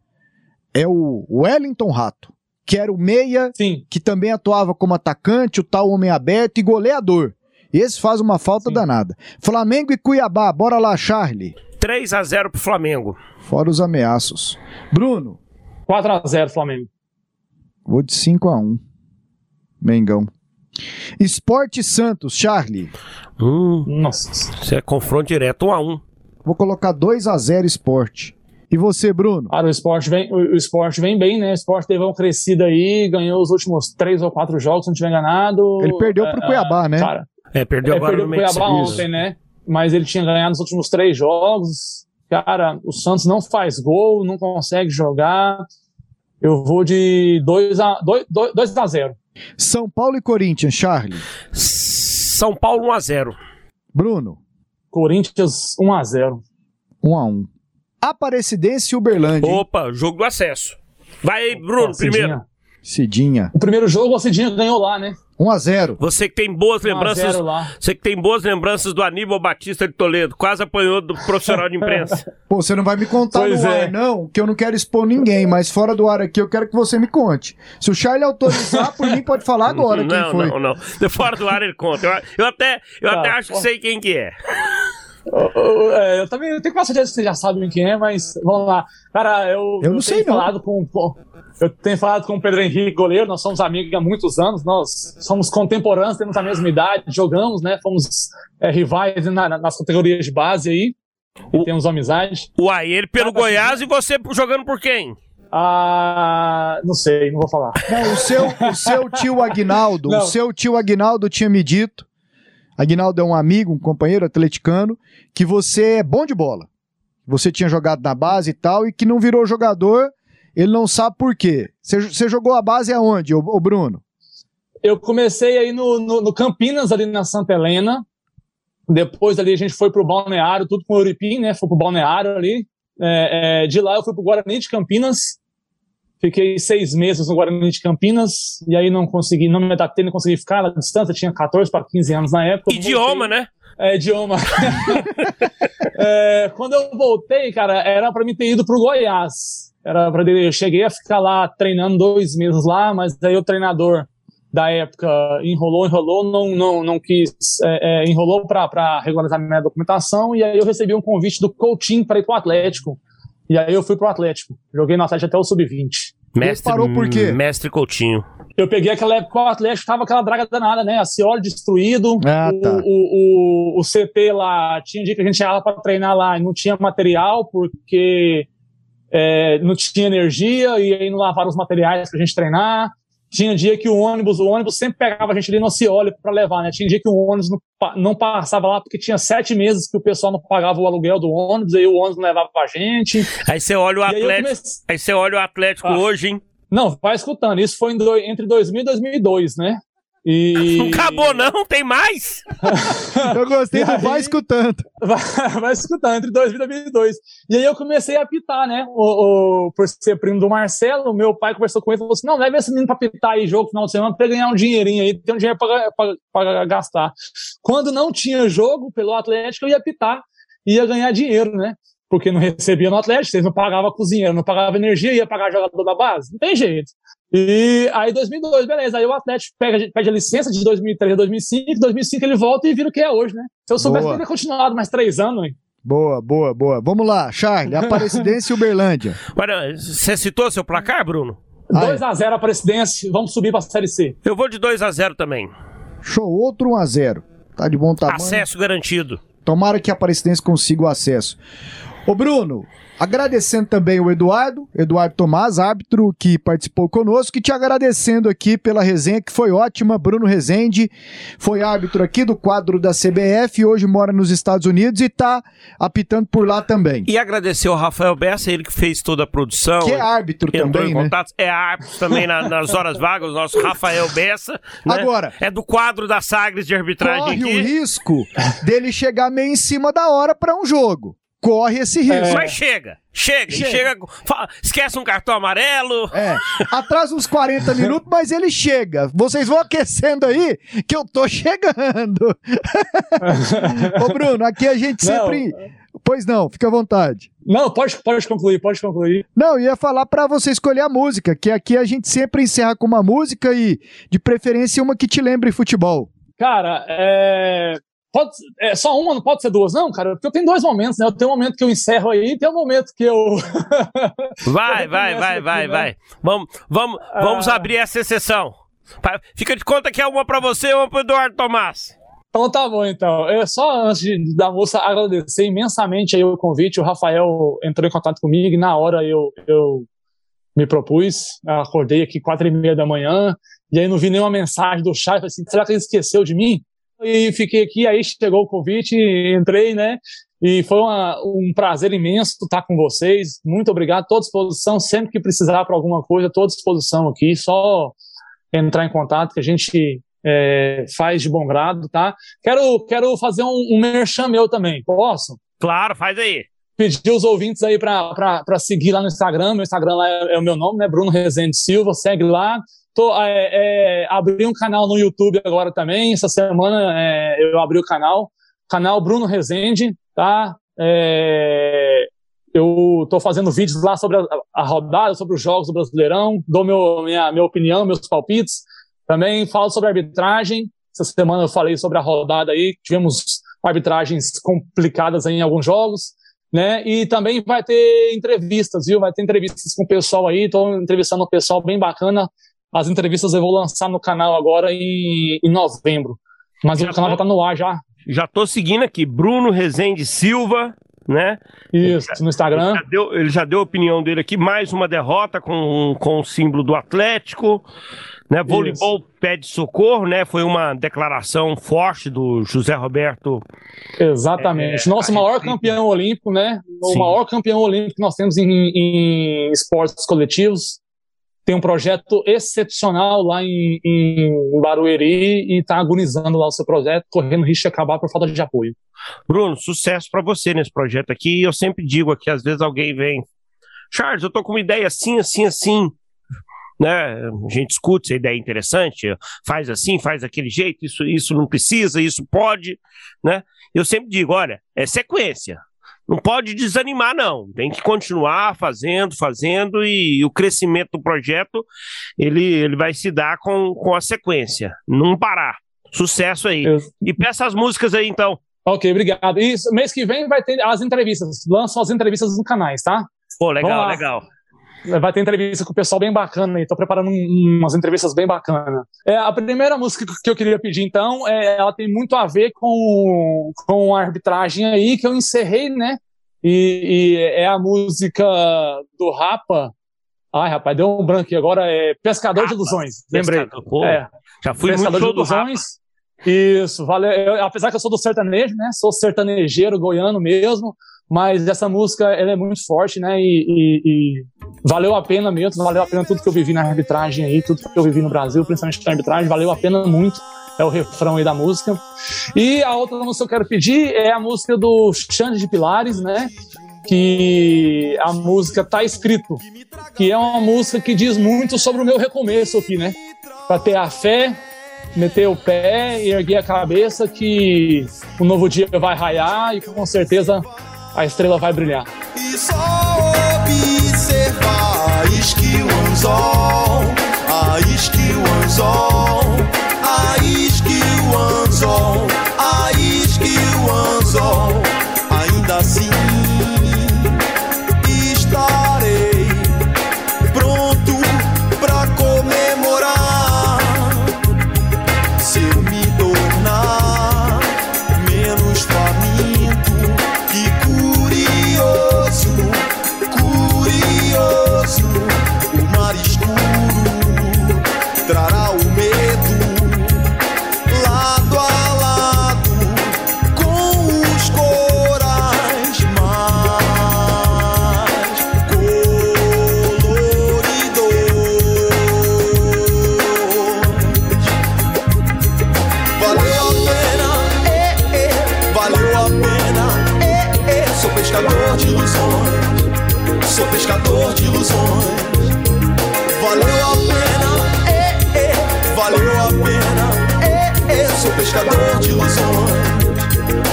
é o Wellington Rato, que era o meia, Sim. que também atuava como atacante, o tal homem aberto e goleador. Esse faz uma falta Sim. danada. Flamengo e Cuiabá, bora lá, Charlie. 3 a 0 pro Flamengo. Fora os ameaços. Bruno. 4 a 0 Flamengo. Vou de 5 a 1 Mengão. Esporte Santos, Charlie. Hum, Nossa. Isso é confronto direto, 1 um a 1 um. Vou colocar 2 a 0 Esporte. E você, Bruno? Cara, o esporte vem, o, esporte vem bem, né? O esporte teve uma crescida aí, ganhou os últimos três ou quatro jogos, se não tiver enganado. Ele perdeu pro é, Cuiabá, né? Cara, é, perdeu é, agora perdeu no meio Cuiabá ontem, né? Mas ele tinha ganhado nos últimos três jogos. Cara, o Santos não faz gol, não consegue jogar. Eu vou de 2 a 2, 2 a 0. São Paulo e Corinthians, Charlie. São Paulo 1 a 0. Bruno. Corinthians 1 a 0. 1 a 1. Aparecidense e Uberlândia. Opa, jogo do acesso. Vai aí, Bruno, primeiro. Cidinha. O primeiro jogo o Cidinha ganhou lá, né? 1 a 0. Você que tem boas lembranças, você que tem boas lembranças do Aníbal Batista de Toledo, quase apanhou do profissional de imprensa. Pô, você não vai me contar pois no é. ar não, que eu não quero expor ninguém, mas fora do ar aqui eu quero que você me conte. Se o Charlie autorizar, por mim pode falar agora quem não, foi. Não, não, não. Fora do ar ele conta. Eu, eu até, eu tá, até acho que sei quem que é. Eu, é, eu também eu tenho quase certeza que vocês já sabem quem é, mas vamos lá. Cara, eu, eu não eu sei tenho não. falado com, eu tenho falado com o Pedro Henrique, goleiro, nós somos amigos há muitos anos, nós somos contemporâneos, temos a mesma idade, jogamos, né? Fomos é, rivais na, nas categorias de base aí. O, temos amizade. Uai, ele pelo Cada Goiás e você jogando por quem? Ah, não sei, não vou falar. Não, o seu, o seu tio Agnaldo, não. o seu tio Agnaldo tinha me dito, Agnaldo é um amigo, um companheiro atleticano, que você é bom de bola. Você tinha jogado na base e tal, e que não virou jogador ele não sabe por quê. Você jogou a base aonde, o Bruno? Eu comecei aí no, no, no, Campinas, ali na Santa Helena. Depois ali a gente foi pro Balneário, tudo com o Euripim, né? Foi pro Balneário ali. É, é, de lá eu fui pro Guarani de Campinas. Fiquei seis meses no Guarani de Campinas. E aí não consegui, não me adaptei, não consegui ficar na distância. Tinha 14 para 15 anos na época. Idioma, né? É, idioma. é, quando eu voltei, cara, era para mim ter ido pro Goiás. Era para eu cheguei a ficar lá treinando dois meses lá, mas aí o treinador da época enrolou, enrolou, não, não, não quis, é, é, enrolou para regularizar minha documentação e aí eu recebi um convite do Coutinho para ir pro Atlético. E aí eu fui pro Atlético. Joguei no Atlético até o sub-20. Mestre, parou por quê? Mestre Coutinho. Eu peguei aquela época o Atlético tava aquela draga danada, né? A Cioli destruído. Ah, tá. o, o, o, o, CT lá, tinha dia que a gente ia lá pra treinar lá e não tinha material, porque é, não tinha energia e aí não lavaram os materiais para a gente treinar. Tinha dia que o ônibus, o ônibus sempre pegava a gente ali no Cioli para levar, né? Tinha dia que o ônibus não, não, passava lá porque tinha sete meses que o pessoal não pagava o aluguel do ônibus, aí o ônibus não levava a gente. Aí você olha o Atlético, aí, comece... aí você olha o Atlético ah, hoje, hein? Não, vai escutando. Isso foi do, entre 2000 e 2002, né? E... Não acabou, não? Tem mais? eu gostei do aí... vai escutando. Vai, vai, escutando, entre 2000 e 2002. E aí eu comecei a apitar, né? O, o, por ser primo do Marcelo, meu pai conversou com ele e falou assim: não, leva esse menino pra apitar aí jogo no final de semana pra ganhar um dinheirinho aí, tem um dinheiro pra, pra, pra gastar. Quando não tinha jogo pelo Atlético, eu ia apitar, ia ganhar dinheiro, né? Porque não recebia no Atlético, eles não pagavam cozinheiro, não pagavam energia, ia pagar jogador da base. Não tem jeito. E aí, 2002, beleza. Aí o Atlético pega, pede a licença de 2003 a 2005. 2005 ele volta e vira o que é hoje, né? Se eu soubesse, teria continuado mais três anos, hein? Boa, boa, boa. Vamos lá, Charlie, Aparecidense e Uberlândia. Olha, você citou seu placar, Bruno? 2x0 a Aparecidense, vamos subir para a Série C. Eu vou de 2x0 também. Show, outro 1x0. Tá de bom tamanho. Acesso garantido. Tomara que a Aparecidense consiga o acesso. Ô Bruno, Agradecendo também o Eduardo, Eduardo Tomás, árbitro que participou conosco, e te agradecendo aqui pela resenha que foi ótima. Bruno Rezende foi árbitro aqui do quadro da CBF, hoje mora nos Estados Unidos e está apitando por lá também. E agradecer ao Rafael Bessa, ele que fez toda a produção. Que é árbitro também, né? É árbitro também na, nas horas vagas, o nosso Rafael Bessa. Né? Agora. É do quadro da Sagres de arbitragem corre aqui. o risco dele chegar meio em cima da hora para um jogo corre esse risco. É. Mas chega, chega, chega. chega fala, esquece um cartão amarelo. É, atrasa uns 40 minutos, mas ele chega. Vocês vão aquecendo aí que eu tô chegando. Ô Bruno, aqui a gente não. sempre... Pois não, fica à vontade. Não, pode, pode concluir, pode concluir. Não, ia falar para você escolher a música, que aqui a gente sempre encerra com uma música e, de preferência, uma que te lembre futebol. Cara, é... Pode, é só uma, não pode ser duas, não, cara? Porque eu tenho dois momentos, né? Eu tenho um momento que eu encerro aí e tem um momento que eu. vai, vai, vai, vai, né? vai. Vamos, vamos, ah. vamos abrir essa exceção. Fica de conta que é uma para você e uma para Eduardo Tomás. Então tá bom, então. Eu só antes de, da moça agradecer imensamente aí o convite, o Rafael entrou em contato comigo e na hora eu, eu me propus, acordei aqui quatro e meia da manhã e aí não vi nenhuma mensagem do chat, falei assim, será que ele esqueceu de mim? E fiquei aqui, aí chegou o convite, entrei, né? E foi uma, um prazer imenso estar com vocês. Muito obrigado, toda disposição. Sempre que precisar para alguma coisa, toda disposição aqui. Só entrar em contato que a gente é, faz de bom grado, tá? Quero, quero fazer um, um merchan meu também. Posso? Claro, faz aí. Pedir os ouvintes aí para seguir lá no Instagram. Meu Instagram lá é, é o meu nome, né? Bruno Rezende Silva. Segue lá. Tô, é, é, abri um canal no YouTube agora também. Essa semana é, eu abri o canal, canal Bruno Rezende, tá? É, eu tô fazendo vídeos lá sobre a, a, rodada, sobre os jogos do Brasileirão, dou meu, minha, minha opinião, meus palpites. Também falo sobre arbitragem. Essa semana eu falei sobre a rodada aí, tivemos arbitragens complicadas em alguns jogos. Né? E também vai ter entrevistas, viu? Vai ter entrevistas com o pessoal aí, estou entrevistando um pessoal bem bacana as entrevistas eu vou lançar no canal agora em, em novembro. Mas já o canal já tá no ar já. Já tô seguindo aqui, Bruno Rezende Silva, né? Isso, no Instagram. Ele já, deu, ele já deu a opinião dele aqui, mais uma derrota com, com o símbolo do Atlético. Né, voleibol Isso. pede socorro, né? Foi uma declaração forte do José Roberto. Exatamente. É, Nosso maior campeão olímpico, né? O Sim. maior campeão olímpico que nós temos em, em esportes coletivos tem um projeto excepcional lá em, em Barueri e está agonizando lá o seu projeto, correndo risco de acabar por falta de apoio. Bruno, sucesso para você nesse projeto aqui. Eu sempre digo aqui, às vezes alguém vem, Charles, eu tô com uma ideia assim, assim, assim. Né? A gente discute se a ideia é interessante, faz assim, faz daquele jeito, isso, isso não precisa, isso pode, né? Eu sempre digo, olha, é sequência não pode desanimar, não. Tem que continuar fazendo, fazendo, e o crescimento do projeto ele, ele vai se dar com, com a sequência. Não parar. Sucesso aí. Eu... E peça as músicas aí, então. Ok, obrigado. E mês que vem vai ter as entrevistas. Lançam as entrevistas nos canais, tá? Pô, legal, legal. Vai ter entrevista com o pessoal bem bacana aí. Tô preparando umas entrevistas bem bacanas. É, a primeira música que eu queria pedir, então, é, ela tem muito a ver com, com a arbitragem aí, que eu encerrei, né? E, e é a música do Rapa. Ai, rapaz, deu um branco aqui. Agora é Pescador Rapa, de Ilusões. Lembrei. Pô, é. Já fui Pescador muito de Ilusões. Isso, valeu. Eu, apesar que eu sou do sertanejo, né? Sou sertanejeiro goiano mesmo, mas essa música ela é muito forte, né? E, e, e valeu a pena mesmo, valeu a pena tudo que eu vivi na arbitragem aí, tudo que eu vivi no Brasil, principalmente na arbitragem, valeu a pena muito. É o refrão aí da música. E a outra música que eu quero pedir é a música do Xande de Pilares, né? Que a música Tá Escrito, que é uma música que diz muito sobre o meu recomeço aqui, né? Pra ter a fé, meter o pé e erguer a cabeça que o novo dia vai raiar e com certeza a estrela vai brilhar. E só anzol, a skill anzol, a skill anzol,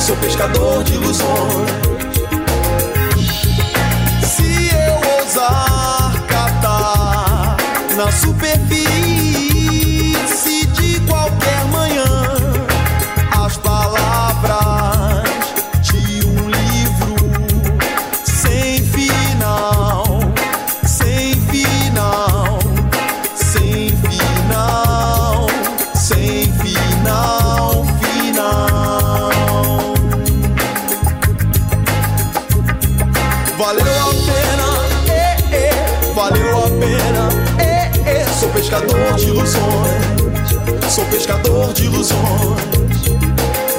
sou pescador de ilusões. Se eu ousar catar na superfície pescador de ilusões, sou pescador de ilusões.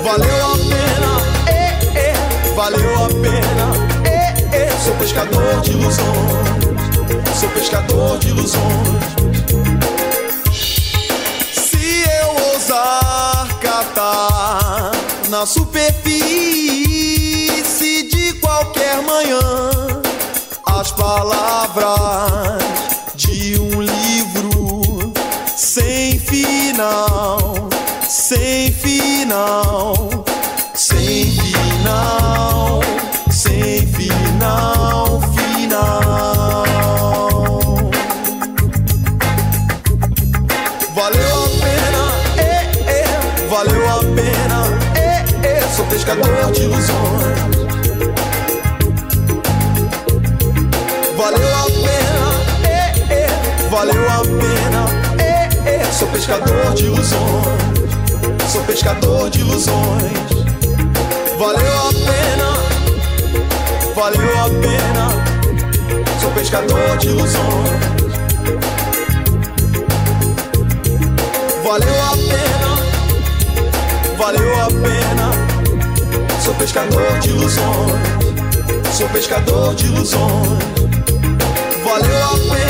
Valeu a pena, é, é, valeu a pena, é, é. Sou pescador de ilusões, sou pescador de ilusões. Se eu ousar catar na superfície de qualquer manhã as palavras final, sem final, sem final, sem final, final. Valeu a pena, é, é, valeu a pena, é, é. Sou pescador de ilusões. Pescador de ilusões, sou pescador de ilusões. Valeu a pena, valeu a pena, sou pescador de ilusões. Valeu a pena, valeu a pena. Sou pescador de ilusões, sou pescador de ilusões. Valeu a pena.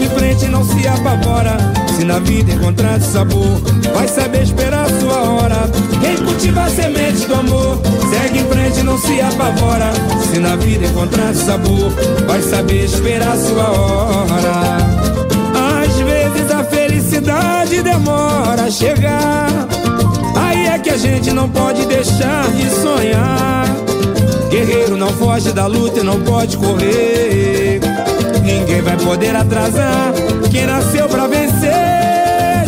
segue em frente não se apavora. Se na vida encontrar sabor, vai saber esperar sua hora. Quem cultiva a semente do amor segue em frente não se apavora. Se na vida encontrar sabor, vai saber esperar sua hora. Às vezes a felicidade demora a chegar. Aí é que a gente não pode deixar de sonhar. Guerreiro não foge da luta e não pode correr. Ninguém vai poder atrasar quem nasceu pra vencer.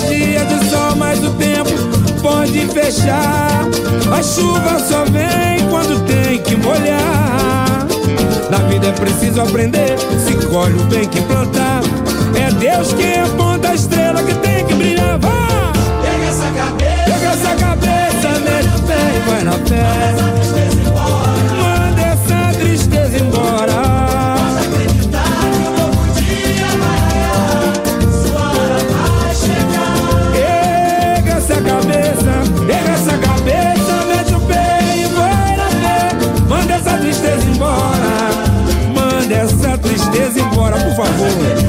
Dia de sol, mas o tempo pode fechar. A chuva só vem quando tem que molhar. Na vida é preciso aprender, se colhe o bem que plantar. É Deus quem aponta a estrela que tem que brilhar. Vá! Pega essa cabeça, Pega essa cabeça, mete o pé e vai na fé. Embora, por favor.